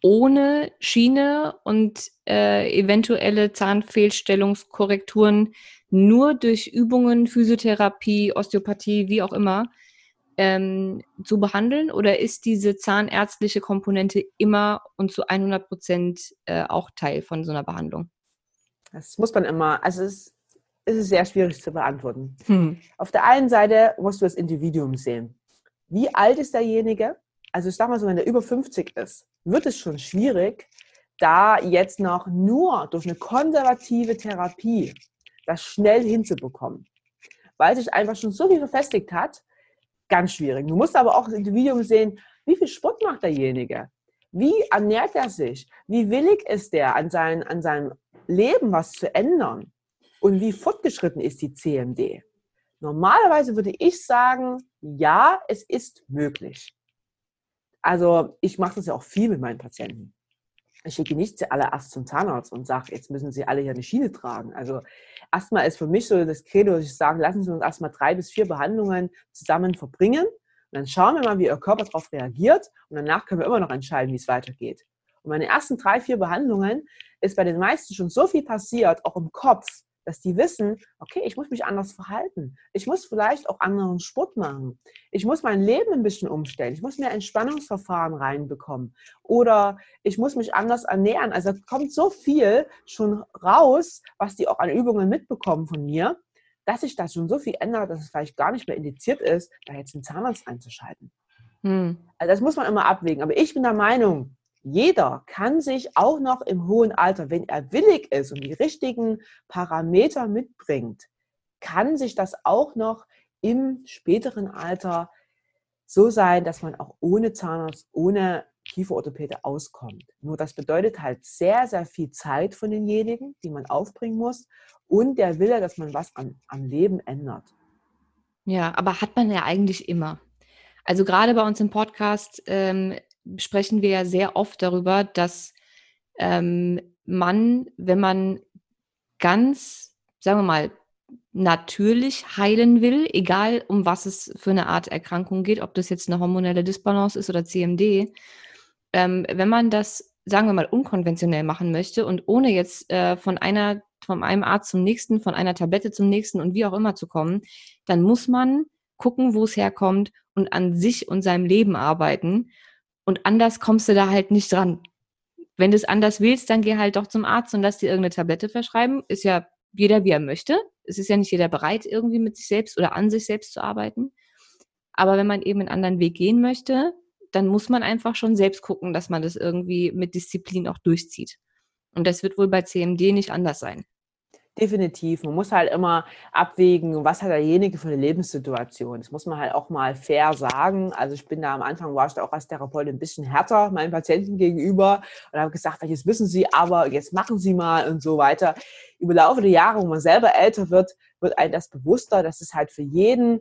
ohne Schiene und äh, eventuelle Zahnfehlstellungskorrekturen nur durch Übungen, Physiotherapie, Osteopathie, wie auch immer, ähm, zu behandeln? Oder ist diese zahnärztliche Komponente immer und zu 100 Prozent äh, auch Teil von so einer Behandlung? Das muss man immer, also es, es ist sehr schwierig zu beantworten. Hm. Auf der einen Seite musst du das Individuum sehen. Wie alt ist derjenige? Also ich sag mal so, wenn er über 50 ist, wird es schon schwierig, da jetzt noch nur durch eine konservative Therapie das schnell hinzubekommen. Weil sich einfach schon so viel verfestigt hat, ganz schwierig. Du musst aber auch das Individuum sehen, wie viel Sport macht derjenige? Wie ernährt er sich? Wie willig ist er, an, sein, an seinem Leben was zu ändern? Und wie fortgeschritten ist die CMD? Normalerweise würde ich sagen, ja, es ist möglich. Also ich mache das ja auch viel mit meinen Patienten. Ich schicke nicht alle erst zum Zahnarzt und sage, jetzt müssen sie alle hier eine Schiene tragen. Also erstmal ist für mich so das Credo, dass ich sage, lassen Sie uns erstmal drei bis vier Behandlungen zusammen verbringen. Und dann schauen wir mal, wie Ihr Körper darauf reagiert. Und danach können wir immer noch entscheiden, wie es weitergeht. Und meine ersten drei, vier Behandlungen ist bei den meisten schon so viel passiert, auch im Kopf, dass die wissen, okay, ich muss mich anders verhalten. Ich muss vielleicht auch anderen Sport machen. Ich muss mein Leben ein bisschen umstellen. Ich muss mehr Entspannungsverfahren reinbekommen. Oder ich muss mich anders ernähren. Also kommt so viel schon raus, was die auch an Übungen mitbekommen von mir, dass sich da schon so viel ändert, dass es vielleicht gar nicht mehr indiziert ist, da jetzt einen Zahnarzt einzuschalten. Hm. Also das muss man immer abwägen. Aber ich bin der Meinung, jeder kann sich auch noch im hohen Alter, wenn er willig ist und die richtigen Parameter mitbringt, kann sich das auch noch im späteren Alter so sein, dass man auch ohne Zahnarzt, ohne Kieferorthopäde auskommt. Nur das bedeutet halt sehr, sehr viel Zeit von denjenigen, die man aufbringen muss und der Wille, dass man was am, am Leben ändert. Ja, aber hat man ja eigentlich immer. Also gerade bei uns im Podcast ähm, sprechen wir ja sehr oft darüber, dass ähm, man, wenn man ganz, sagen wir mal, natürlich heilen will, egal um was es für eine Art Erkrankung geht, ob das jetzt eine hormonelle Disbalance ist oder CMD, ähm, wenn man das, sagen wir mal, unkonventionell machen möchte und ohne jetzt äh, von einer, von einem Arzt zum nächsten, von einer Tablette zum nächsten und wie auch immer zu kommen, dann muss man gucken, wo es herkommt und an sich und seinem Leben arbeiten und anders kommst du da halt nicht dran. Wenn du es anders willst, dann geh halt doch zum Arzt und lass dir irgendeine Tablette verschreiben. Ist ja jeder, wie er möchte. Es ist ja nicht jeder bereit, irgendwie mit sich selbst oder an sich selbst zu arbeiten. Aber wenn man eben einen anderen Weg gehen möchte, dann muss man einfach schon selbst gucken, dass man das irgendwie mit Disziplin auch durchzieht. Und das wird wohl bei CMD nicht anders sein. Definitiv. Man muss halt immer abwägen, was hat derjenige für eine Lebenssituation. Das muss man halt auch mal fair sagen. Also ich bin da am Anfang, war ich da auch als Therapeut ein bisschen härter meinen Patienten gegenüber und habe gesagt, jetzt wissen Sie aber, jetzt machen Sie mal und so weiter. Über Laufe der Jahre, wo man selber älter wird, wird einem das bewusster, dass es halt für jeden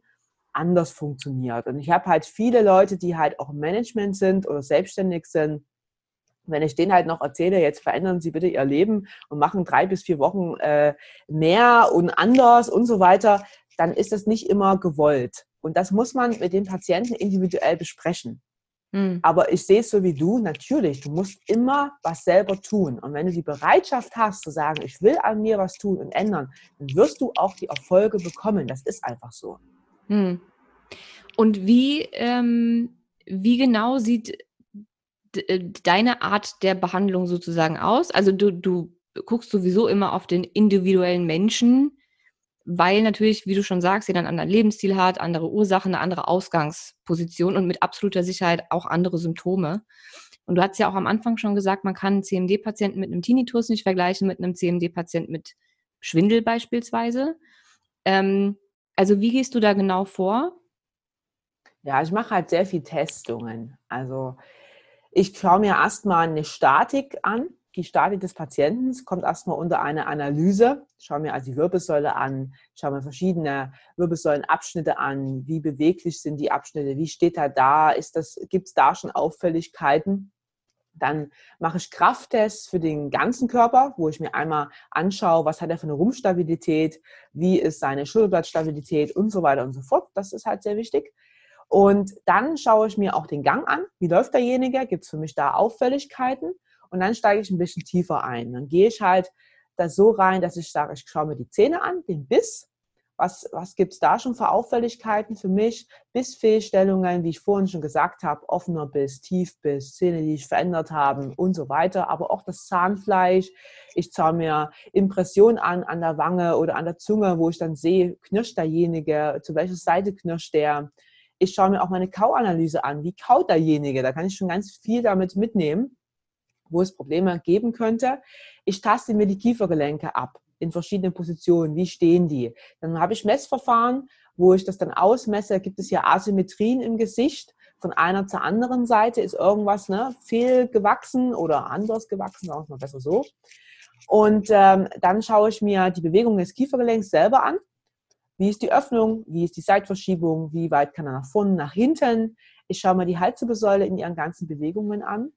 anders funktioniert. Und ich habe halt viele Leute, die halt auch im Management sind oder selbstständig sind, wenn ich denen halt noch erzähle, jetzt verändern Sie bitte Ihr Leben und machen drei bis vier Wochen äh, mehr und anders und so weiter, dann ist das nicht immer gewollt. Und das muss man mit den Patienten individuell besprechen. Mhm. Aber ich sehe es so wie du, natürlich, du musst immer was selber tun. Und wenn du die Bereitschaft hast zu sagen, ich will an mir was tun und ändern, dann wirst du auch die Erfolge bekommen. Das ist einfach so. Mhm. Und wie, ähm, wie genau sieht deine Art der Behandlung sozusagen aus? Also du, du guckst sowieso immer auf den individuellen Menschen, weil natürlich, wie du schon sagst, jeder einen anderen Lebensstil hat, andere Ursachen, eine andere Ausgangsposition und mit absoluter Sicherheit auch andere Symptome. Und du hast ja auch am Anfang schon gesagt, man kann einen CMD-Patienten mit einem Tinnitus nicht vergleichen mit einem CMD-Patienten mit Schwindel beispielsweise. Ähm, also wie gehst du da genau vor? Ja, ich mache halt sehr viel Testungen. Also ich schaue mir erstmal eine Statik an. Die Statik des Patienten kommt erstmal unter eine Analyse. Ich schaue mir also die Wirbelsäule an, schaue mir verschiedene Wirbelsäulenabschnitte an. Wie beweglich sind die Abschnitte? Wie steht er da? Gibt es da schon Auffälligkeiten? Dann mache ich Krafttests für den ganzen Körper, wo ich mir einmal anschaue, was hat er für eine Rumpfstabilität, wie ist seine Schulterblattstabilität und so weiter und so fort. Das ist halt sehr wichtig. Und dann schaue ich mir auch den Gang an. Wie läuft derjenige? Gibt es für mich da Auffälligkeiten? Und dann steige ich ein bisschen tiefer ein. Dann gehe ich halt da so rein, dass ich sage, ich schaue mir die Zähne an, den Biss. Was, was gibt es da schon für Auffälligkeiten für mich? Bissfehlstellungen, wie ich vorhin schon gesagt habe, offener Biss, Tiefbiss, Zähne, die sich verändert haben und so weiter. Aber auch das Zahnfleisch. Ich schaue mir Impressionen an an der Wange oder an der Zunge, wo ich dann sehe, knirscht derjenige, zu welcher Seite knirscht der ich schaue mir auch meine Kauanalyse an. Wie kaut derjenige? Da kann ich schon ganz viel damit mitnehmen, wo es Probleme geben könnte. Ich taste mir die Kiefergelenke ab in verschiedenen Positionen. Wie stehen die? Dann habe ich Messverfahren, wo ich das dann ausmesse. Gibt es hier Asymmetrien im Gesicht? Von einer zur anderen Seite ist irgendwas ne, fehlgewachsen oder anders gewachsen, sagen wir mal besser so. Und ähm, dann schaue ich mir die Bewegung des Kiefergelenks selber an wie ist die Öffnung? Wie ist die Seitverschiebung? Wie weit kann er nach vorne, nach hinten? Ich schaue mir die Halswirbelsäule in ihren ganzen Bewegungen an.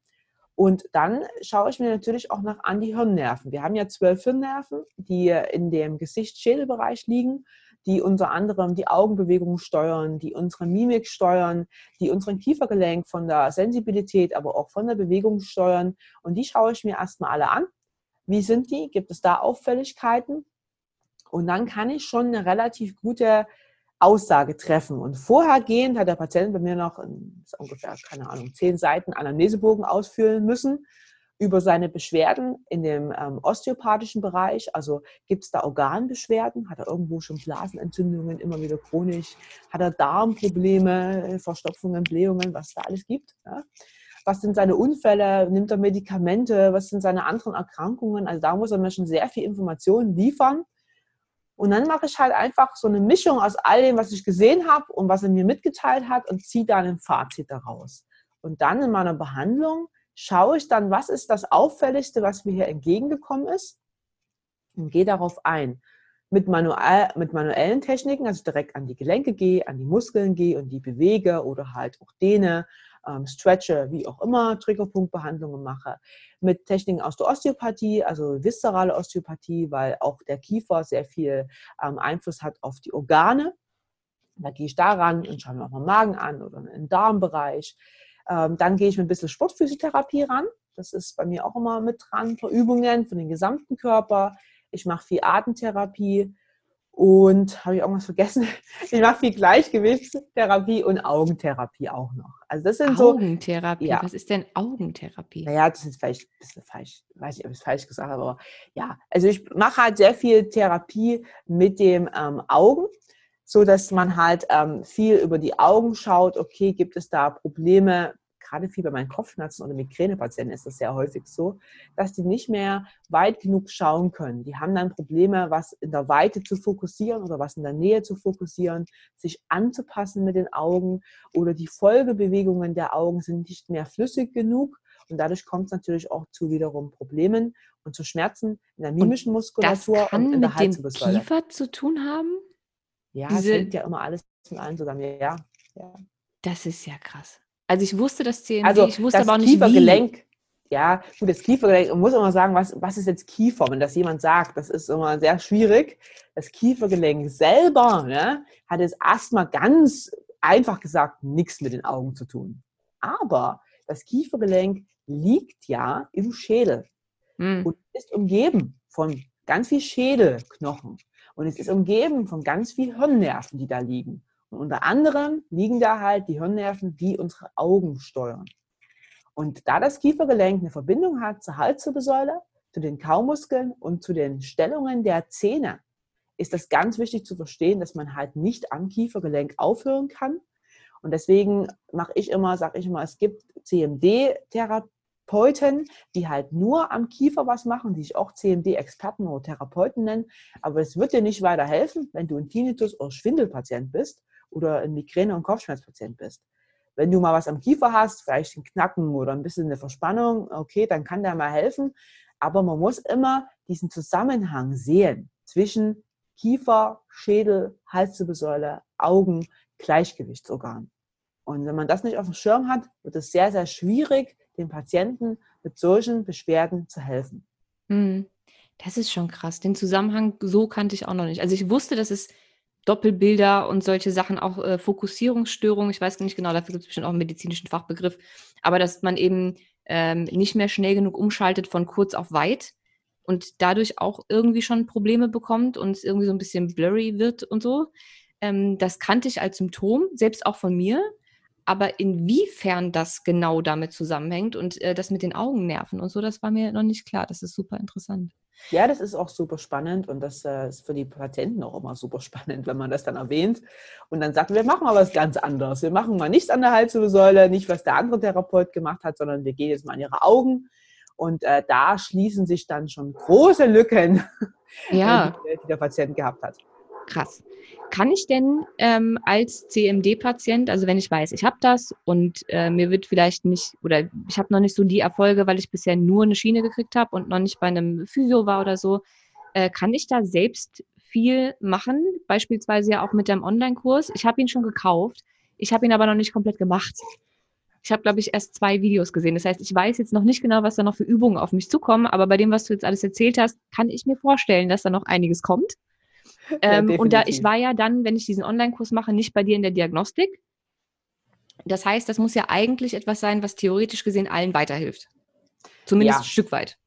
Und dann schaue ich mir natürlich auch noch an die Hirnnerven. Wir haben ja zwölf Hirnnerven, die in dem Gesicht-Schädelbereich liegen, die unter anderem die Augenbewegungen steuern, die unsere Mimik steuern, die unseren Kiefergelenk von der Sensibilität, aber auch von der Bewegung steuern. Und die schaue ich mir erstmal alle an. Wie sind die? Gibt es da Auffälligkeiten? Und dann kann ich schon eine relativ gute Aussage treffen. Und vorhergehend hat der Patient bei mir noch ungefähr, keine Ahnung, zehn Seiten Anamnesebogen ausfüllen müssen über seine Beschwerden in dem ähm, osteopathischen Bereich. Also gibt es da Organbeschwerden? Hat er irgendwo schon Blasenentzündungen, immer wieder chronisch? Hat er Darmprobleme, Verstopfungen, Blähungen, was da alles gibt? Ja? Was sind seine Unfälle? Nimmt er Medikamente? Was sind seine anderen Erkrankungen? Also da muss er mir schon sehr viel Informationen liefern und dann mache ich halt einfach so eine Mischung aus all dem, was ich gesehen habe und was er mir mitgeteilt hat und ziehe dann ein Fazit daraus. Und dann in meiner Behandlung schaue ich dann, was ist das Auffälligste, was mir hier entgegengekommen ist und gehe darauf ein. Mit, manuell, mit manuellen Techniken, also direkt an die Gelenke gehe, an die Muskeln gehe und die bewege oder halt auch dehne ähm, stretche, wie auch immer, Triggerpunktbehandlungen mache. Mit Techniken aus der Osteopathie, also viszerale Osteopathie, weil auch der Kiefer sehr viel ähm, Einfluss hat auf die Organe. Da gehe ich daran und schaue mir auch mal Magen an oder den Darmbereich. Ähm, dann gehe ich mit ein bisschen Sportphysiotherapie ran. Das ist bei mir auch immer mit dran, für Übungen für den gesamten Körper. Ich mache viel Atemtherapie. Und habe ich irgendwas vergessen? [LAUGHS] Ich mache viel Gleichgewichtstherapie und Augentherapie auch noch. Also das sind Augentherapie. So, ja. Was ist denn Augentherapie? Naja, das ist vielleicht ein bisschen falsch. Weiß nicht, ob ich es falsch gesagt habe, aber ja. Also ich mache halt sehr viel Therapie mit dem ähm, Augen, so dass man halt ähm, viel über die Augen schaut. Okay, gibt es da Probleme? Gerade viel bei meinen Kopfschmerzen oder Migränepatienten ist das sehr häufig so, dass die nicht mehr weit genug schauen können. Die haben dann Probleme, was in der Weite zu fokussieren oder was in der Nähe zu fokussieren, sich anzupassen mit den Augen oder die Folgebewegungen der Augen sind nicht mehr flüssig genug. Und dadurch kommt es natürlich auch zu wiederum Problemen und zu Schmerzen in der mimischen Muskulatur das kann und in der mit dem Kiefer zu tun haben? Ja, Diese- es hängt ja immer alles mit allen zusammen. Ja, ja. Das ist ja krass. Also ich wusste das CMD, Also ich wusste das aber auch nicht wie. Kiefergelenk, ja, gut, das Kiefergelenk, man muss immer sagen, was, was ist jetzt Kiefer? Wenn das jemand sagt, das ist immer sehr schwierig. Das Kiefergelenk selber ne, hat jetzt erstmal ganz einfach gesagt nichts mit den Augen zu tun. Aber das Kiefergelenk liegt ja im Schädel Hm. und ist umgeben von ganz viel Schädelknochen. Und es ist umgeben von ganz viel Hirnnerven, die da liegen. Und unter anderem liegen da halt die Hirnnerven, die unsere Augen steuern. Und da das Kiefergelenk eine Verbindung hat zur Halswirbelsäule, zu den Kaumuskeln und zu den Stellungen der Zähne, ist das ganz wichtig zu verstehen, dass man halt nicht am Kiefergelenk aufhören kann. Und deswegen mache ich immer, sage ich immer, es gibt CMD-Therapeuten, die halt nur am Kiefer was machen, die sich auch CMD-Experten oder Therapeuten nennen. Aber es wird dir nicht weiterhelfen, wenn du ein Tinnitus- oder Schwindelpatient bist oder ein Migräne- und Kopfschmerzpatient bist. Wenn du mal was am Kiefer hast, vielleicht ein Knacken oder ein bisschen eine Verspannung, okay, dann kann der mal helfen. Aber man muss immer diesen Zusammenhang sehen zwischen Kiefer, Schädel, Halswirbelsäule, Augen, Gleichgewichtsorgan. Und wenn man das nicht auf dem Schirm hat, wird es sehr, sehr schwierig, den Patienten mit solchen Beschwerden zu helfen. Hm. Das ist schon krass. Den Zusammenhang so kannte ich auch noch nicht. Also ich wusste, dass es Doppelbilder und solche Sachen, auch äh, Fokussierungsstörungen, ich weiß nicht genau, dafür gibt es bestimmt auch einen medizinischen Fachbegriff, aber dass man eben ähm, nicht mehr schnell genug umschaltet von kurz auf weit und dadurch auch irgendwie schon Probleme bekommt und es irgendwie so ein bisschen blurry wird und so. Ähm, das kannte ich als Symptom, selbst auch von mir. Aber inwiefern das genau damit zusammenhängt und äh, das mit den Augennerven und so, das war mir noch nicht klar. Das ist super interessant. Ja, das ist auch super spannend und das äh, ist für die Patienten auch immer super spannend, wenn man das dann erwähnt und dann sagt, wir machen mal was ganz anderes. Wir machen mal nichts an der Halswirbelsäule, nicht was der andere Therapeut gemacht hat, sondern wir gehen jetzt mal an ihre Augen und äh, da schließen sich dann schon große Lücken, [LAUGHS] Ja, die, die der Patient gehabt hat. Krass. Kann ich denn ähm, als CMD-Patient, also wenn ich weiß, ich habe das und äh, mir wird vielleicht nicht, oder ich habe noch nicht so die Erfolge, weil ich bisher nur eine Schiene gekriegt habe und noch nicht bei einem Physio war oder so, äh, kann ich da selbst viel machen? Beispielsweise ja auch mit dem Online-Kurs. Ich habe ihn schon gekauft, ich habe ihn aber noch nicht komplett gemacht. Ich habe, glaube ich, erst zwei Videos gesehen. Das heißt, ich weiß jetzt noch nicht genau, was da noch für Übungen auf mich zukommen, aber bei dem, was du jetzt alles erzählt hast, kann ich mir vorstellen, dass da noch einiges kommt. [LAUGHS] Ähm, und da ich war ja dann, wenn ich diesen Online-Kurs mache, nicht bei dir in der Diagnostik. Das heißt, das muss ja eigentlich etwas sein, was theoretisch gesehen allen weiterhilft. Zumindest Ja. ein Stück weit.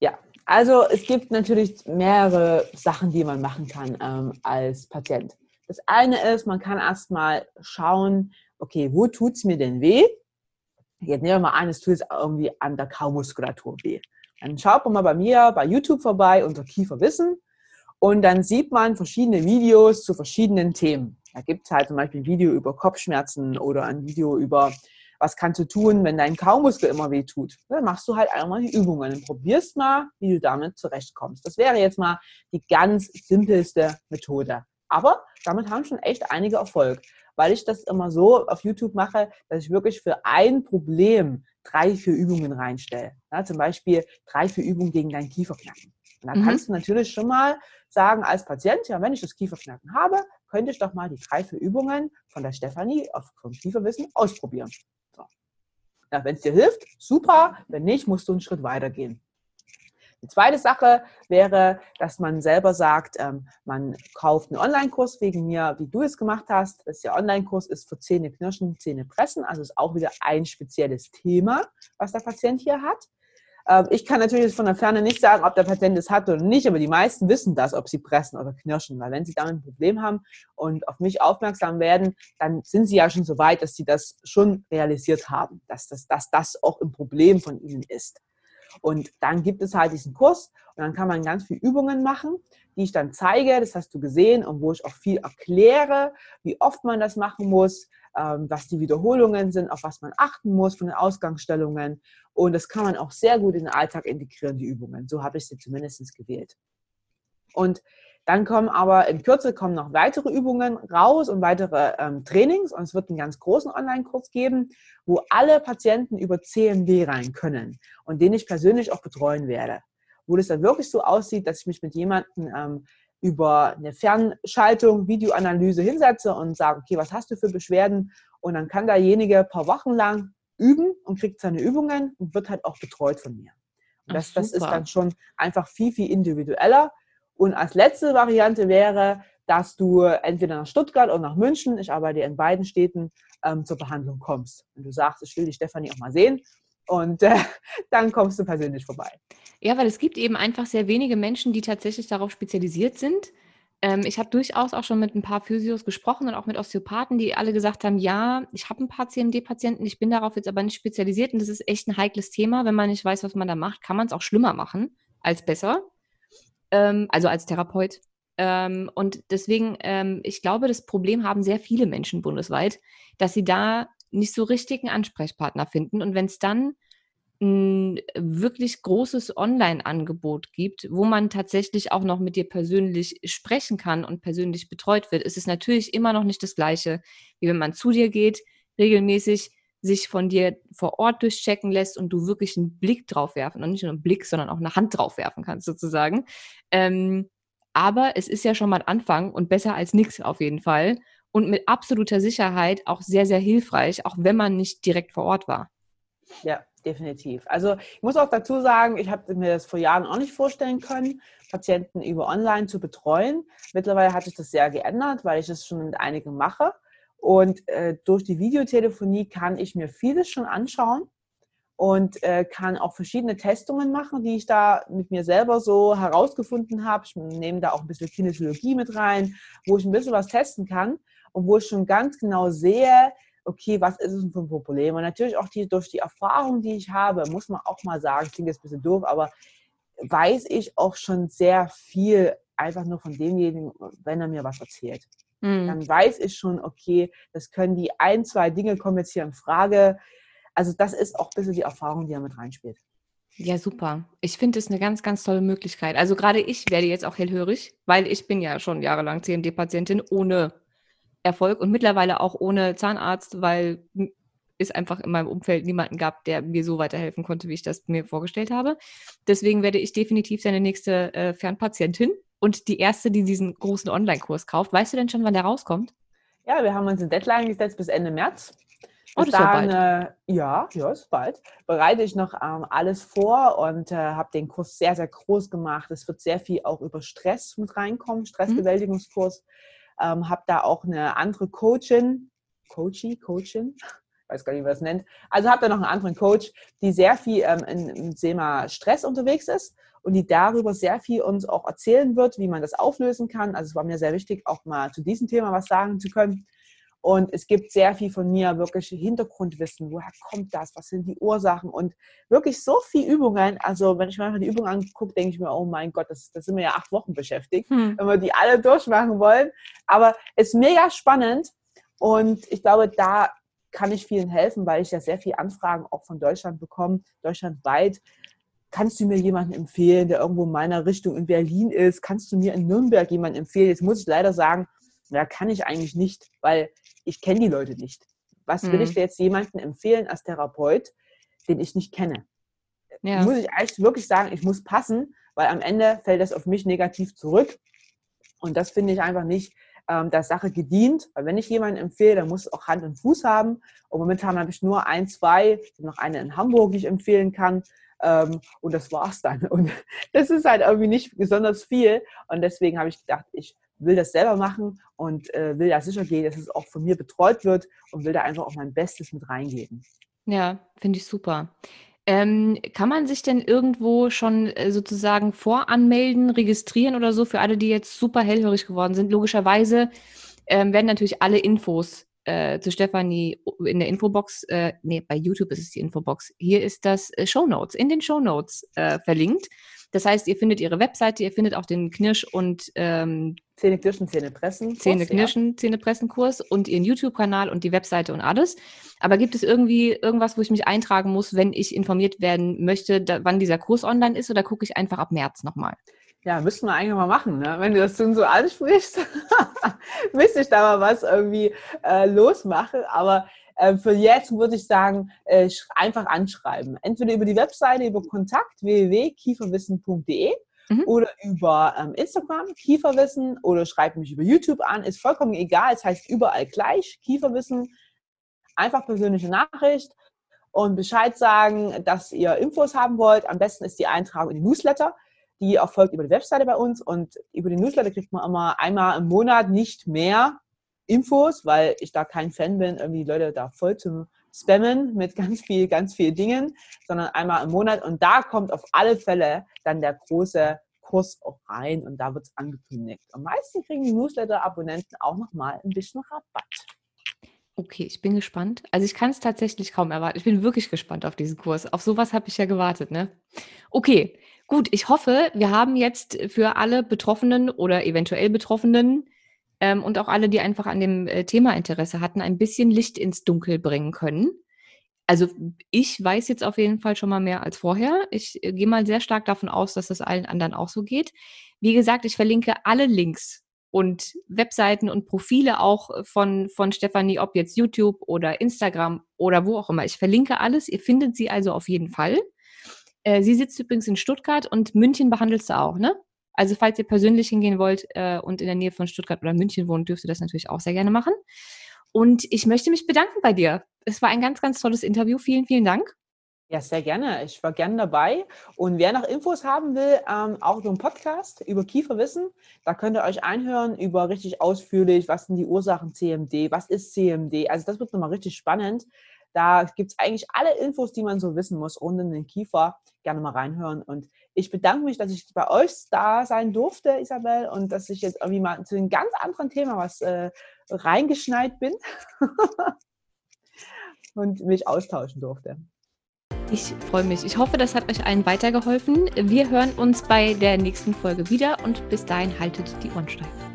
Ja, also es gibt natürlich mehrere Sachen, die man machen kann ähm, als Patient. Das eine ist, man kann erstmal schauen, okay, wo tut es mir denn weh? Jetzt nehmen wir mal an, es tut irgendwie an der Kaumuskulatur weh. Dann schaut man mal bei mir bei YouTube vorbei unter Kieferwissen und dann sieht man verschiedene Videos zu verschiedenen Themen. Da gibt es halt zum Beispiel ein Video über Kopfschmerzen oder ein Video über, was kannst du tun, wenn dein Kaumuskel immer weh tut. Dann machst du halt einmal die Übungen und probierst mal, wie du damit zurechtkommst. Das wäre jetzt mal die ganz simpelste Methode. Aber damit haben schon echt einige Erfolg, weil ich das immer so auf YouTube mache, dass ich wirklich für ein Problem drei, vier Übungen reinstelle. Ja, zum Beispiel drei, vier Übungen gegen dein Kieferknacken. Und da Mhm. kannst du natürlich schon mal sagen als Patient, ja, wenn ich das Kieferknacken habe, könnte ich doch mal die drei, vier Übungen von der Stefanie auf vom Kieferwissen ausprobieren. So. Ja, wenn es dir hilft, super. Wenn nicht, musst du einen Schritt weitergehen. Die zweite Sache wäre, dass man selber sagt, ähm, man kauft einen Online-Kurs wegen mir, wie du es gemacht hast. Das der Online-Kurs ist für Zähne knirschen, Zähne pressen. Also ist auch wieder ein spezielles Thema, was der Patient hier hat. Ähm, ich kann natürlich von der Ferne nicht sagen, ob der Patient es hat oder nicht, aber die meisten wissen das, ob sie pressen oder knirschen. Weil wenn sie damit ein Problem haben und auf mich aufmerksam werden, dann sind sie ja schon so weit, dass sie das schon realisiert haben, dass das, dass das auch ein Problem von ihnen ist. Und dann gibt es halt diesen Kurs und dann kann man ganz viele Übungen machen, die ich dann zeige, das hast du gesehen, und wo ich auch viel erkläre, wie oft man das machen muss, ähm, was die Wiederholungen sind, auf was man achten muss von den Ausgangsstellungen. Und das kann man auch sehr gut in den Alltag integrieren, die Übungen. So habe ich sie zumindest gewählt. Und dann kommen aber in Kürze kommen noch weitere Übungen raus und weitere ähm, Trainings. Und es wird einen ganz großen Online-Kurs geben, wo alle Patienten über CMD rein können und den ich persönlich auch betreuen werde. Wo das dann wirklich so aussieht, dass ich mich mit jemandem ähm, über eine Fernschaltung, Videoanalyse hinsetze und sage, okay, was hast du für Beschwerden? Und dann kann derjenige ein paar Wochen lang üben und kriegt seine Übungen und wird halt auch betreut von mir. Und das, das ist dann schon einfach viel, viel individueller. Und als letzte Variante wäre, dass du entweder nach Stuttgart oder nach München, ich arbeite in beiden Städten, ähm, zur Behandlung kommst. Und du sagst, ich will die Stefanie auch mal sehen. Und äh, [LAUGHS] dann kommst du persönlich vorbei. Ja, weil es gibt eben einfach sehr wenige Menschen, die tatsächlich darauf spezialisiert sind. Ähm, ich habe durchaus auch schon mit ein paar Physios gesprochen und auch mit Osteopathen, die alle gesagt haben, ja, ich habe ein paar CMD-Patienten, ich bin darauf jetzt aber nicht spezialisiert und das ist echt ein heikles Thema. Wenn man nicht weiß, was man da macht, kann man es auch schlimmer machen als besser ähm, also als Therapeut. Ähm, und deswegen, ähm, ich glaube, das Problem haben sehr viele Menschen bundesweit, dass sie da nicht so richtig einen Ansprechpartner finden. Und wenn es dann ein wirklich großes Online-Angebot gibt, wo man tatsächlich auch noch mit dir persönlich sprechen kann und persönlich betreut wird, ist es natürlich immer noch nicht das Gleiche, wie wenn man zu dir geht, regelmäßig sich von dir vor Ort durchchecken lässt und du wirklich einen Blick drauf werfen, und nicht nur einen Blick, sondern auch eine Hand drauf werfen kannst, sozusagen. Ähm, aber es ist ja schon mal ein Anfang und besser als nichts auf jeden Fall. Und mit absoluter Sicherheit auch sehr, sehr hilfreich, auch wenn man nicht direkt vor Ort war. Ja, definitiv. Also ich muss auch dazu sagen, ich habe mir das vor Jahren auch nicht vorstellen können, Patienten über Online zu betreuen. Mittlerweile hat sich das sehr geändert, weil ich es schon mit einigen mache. Und äh, durch die Videotelefonie kann ich mir vieles schon anschauen und äh, kann auch verschiedene Testungen machen, die ich da mit mir selber so herausgefunden habe. Ich nehme da auch ein bisschen Kinesiologie mit rein, wo ich ein bisschen was testen kann und wo ich schon ganz genau sehe, okay, was ist es für ein Problem? Und natürlich auch die, durch die Erfahrung, die ich habe, muss man auch mal sagen, klingt jetzt ein bisschen doof, aber weiß ich auch schon sehr viel einfach nur von demjenigen, wenn er mir was erzählt. Mhm. Dann weiß ich schon, okay, das können die ein, zwei Dinge kommen jetzt hier in Frage. Also das ist auch ein bisschen die Erfahrung, die er mit reinspielt. Ja, super. Ich finde es eine ganz, ganz tolle Möglichkeit. Also gerade ich werde jetzt auch hellhörig, weil ich bin ja schon jahrelang CMD-Patientin ohne Erfolg und mittlerweile auch ohne Zahnarzt, weil es einfach in meinem Umfeld niemanden gab, der mir so weiterhelfen konnte, wie ich das mir vorgestellt habe. Deswegen werde ich definitiv seine nächste äh, Fernpatientin und die erste, die diesen großen Online-Kurs kauft. Weißt du denn schon, wann der rauskommt? Ja, wir haben uns eine Deadline gesetzt bis Ende März. Oh, dahin, ist bald. Äh, ja, ja, ist bald. Bereite ich noch ähm, alles vor und äh, habe den Kurs sehr, sehr groß gemacht. Es wird sehr viel auch über Stress mit reinkommen, Stressbewältigungskurs. Mhm. Ähm, habe da auch eine andere Coachin, Coachy, Coachin, weiß gar nicht, wie man das nennt. Also habe da noch einen anderen Coach, die sehr viel ähm, im Thema Stress unterwegs ist und die darüber sehr viel uns auch erzählen wird, wie man das auflösen kann. Also es war mir sehr wichtig, auch mal zu diesem Thema was sagen zu können. Und es gibt sehr viel von mir wirklich Hintergrundwissen. Woher kommt das? Was sind die Ursachen? Und wirklich so viele Übungen. Also, wenn ich mir die Übungen angucke, denke ich mir, oh mein Gott, das, das sind wir ja acht Wochen beschäftigt, hm. wenn wir die alle durchmachen wollen. Aber es ist mega spannend. Und ich glaube, da kann ich vielen helfen, weil ich ja sehr viele Anfragen auch von Deutschland bekomme, deutschlandweit, kannst du mir jemanden empfehlen, der irgendwo in meiner Richtung in Berlin ist? Kannst du mir in Nürnberg jemanden empfehlen? Jetzt muss ich leider sagen, ja, kann ich eigentlich nicht, weil ich kenne die Leute nicht. Was will mhm. ich dir jetzt jemanden empfehlen als Therapeut, den ich nicht kenne? Ja. Muss ich eigentlich wirklich sagen, ich muss passen, weil am Ende fällt das auf mich negativ zurück. Und das finde ich einfach nicht ähm, der Sache gedient, weil wenn ich jemanden empfehle, dann muss es auch Hand und Fuß haben. Und momentan habe ich nur ein, zwei, noch eine in Hamburg, die ich empfehlen kann. Ähm, und das war's dann. [LAUGHS] Und das ist halt irgendwie nicht besonders viel. Und deswegen habe ich gedacht, ich will das selber machen und äh, will da sicher gehen, dass es auch von mir betreut wird und will da einfach auch mein Bestes mit reingeben. Ja, finde ich super. Ähm, kann man sich denn irgendwo schon äh, sozusagen voranmelden, registrieren oder so für alle, die jetzt super hellhörig geworden sind? Logischerweise ähm, werden natürlich alle Infos äh, zu Stefanie in der Infobox, äh, nee, bei YouTube ist es die Infobox. Hier ist das äh, Show Notes, in den Show Notes äh, verlinkt. Das heißt, ihr findet ihre Webseite, ihr findet auch den Knirsch und ähm, Zähne knirschen, Zähne pressen. Zähne knirschen, ja. Zähne pressen Kurs und ihren YouTube-Kanal und die Webseite und alles. Aber gibt es irgendwie irgendwas, wo ich mich eintragen muss, wenn ich informiert werden möchte, da, wann dieser Kurs online ist oder gucke ich einfach ab März nochmal? Ja, müssten wir eigentlich mal machen, ne? wenn du das schon so ansprichst. [LAUGHS] müsste ich da mal was irgendwie äh, losmachen. Aber äh, für jetzt würde ich sagen, äh, einfach anschreiben. Entweder über die Webseite, über Kontakt www.kieferwissen.de mhm. oder über ähm, Instagram, Kieferwissen, oder schreibt mich über YouTube an. Ist vollkommen egal. Es heißt überall gleich, Kieferwissen. Einfach persönliche Nachricht und Bescheid sagen, dass ihr Infos haben wollt. Am besten ist die Eintragung in die Newsletter die erfolgt über die Webseite bei uns und über die Newsletter kriegt man immer einmal im Monat nicht mehr Infos, weil ich da kein Fan bin, irgendwie Leute da voll zu spammen mit [LAUGHS] ganz viel, ganz viel Dingen, sondern einmal im Monat und da kommt auf alle Fälle dann der große Kurs auch rein und da wird es angekündigt. Am meisten kriegen die Newsletter-Abonnenten auch nochmal ein bisschen Rabatt. Okay, ich bin gespannt. Also ich kann es tatsächlich kaum erwarten. Ich bin wirklich gespannt auf diesen Kurs. Auf sowas habe ich ja gewartet, ne? Okay, Gut, ich hoffe, wir haben jetzt für alle Betroffenen oder eventuell Betroffenen ähm, und auch alle, die einfach an dem äh, Thema Interesse hatten, ein bisschen Licht ins Dunkel bringen können. Also ich weiß jetzt auf jeden Fall schon mal mehr als vorher. Ich äh, gehe mal sehr stark davon aus, dass das allen anderen auch so geht. Wie gesagt, ich verlinke alle Links und Webseiten und Profile auch von, von Stefanie, ob jetzt YouTube oder Instagram oder wo auch immer. Ich verlinke alles. Ihr findet sie also auf jeden Fall. Äh, sie sitzt übrigens in Stuttgart und München behandelst du auch, ne? Also falls ihr persönlich hingehen wollt äh, und in der Nähe von Stuttgart oder München wohnt, dürft ihr das natürlich auch sehr gerne machen. Und ich möchte mich bedanken bei dir. Es war ein ganz, ganz tolles Interview. Vielen, vielen Dank. Ja, sehr gerne. Ich war gerne dabei. Und wer noch Infos haben will, ähm, auch so ein Podcast über Kieferwissen, da könnt ihr euch einhören über richtig ausführlich, was sind die Ursachen CMD, was ist CMD. Also das wird nochmal richtig spannend. Da gibt es eigentlich alle Infos, die man so wissen muss rund um den Kiefer. Gerne mal reinhören. Und ich bedanke mich, dass ich bei euch da sein durfte, Isabel, und dass ich jetzt irgendwie mal zu einem ganz anderen Thema was äh, reingeschneit bin [LAUGHS] und mich austauschen durfte. Ich freue mich. Ich hoffe, das hat euch allen weitergeholfen. Wir hören uns bei der nächsten Folge wieder und bis dahin haltet die Ohren steif.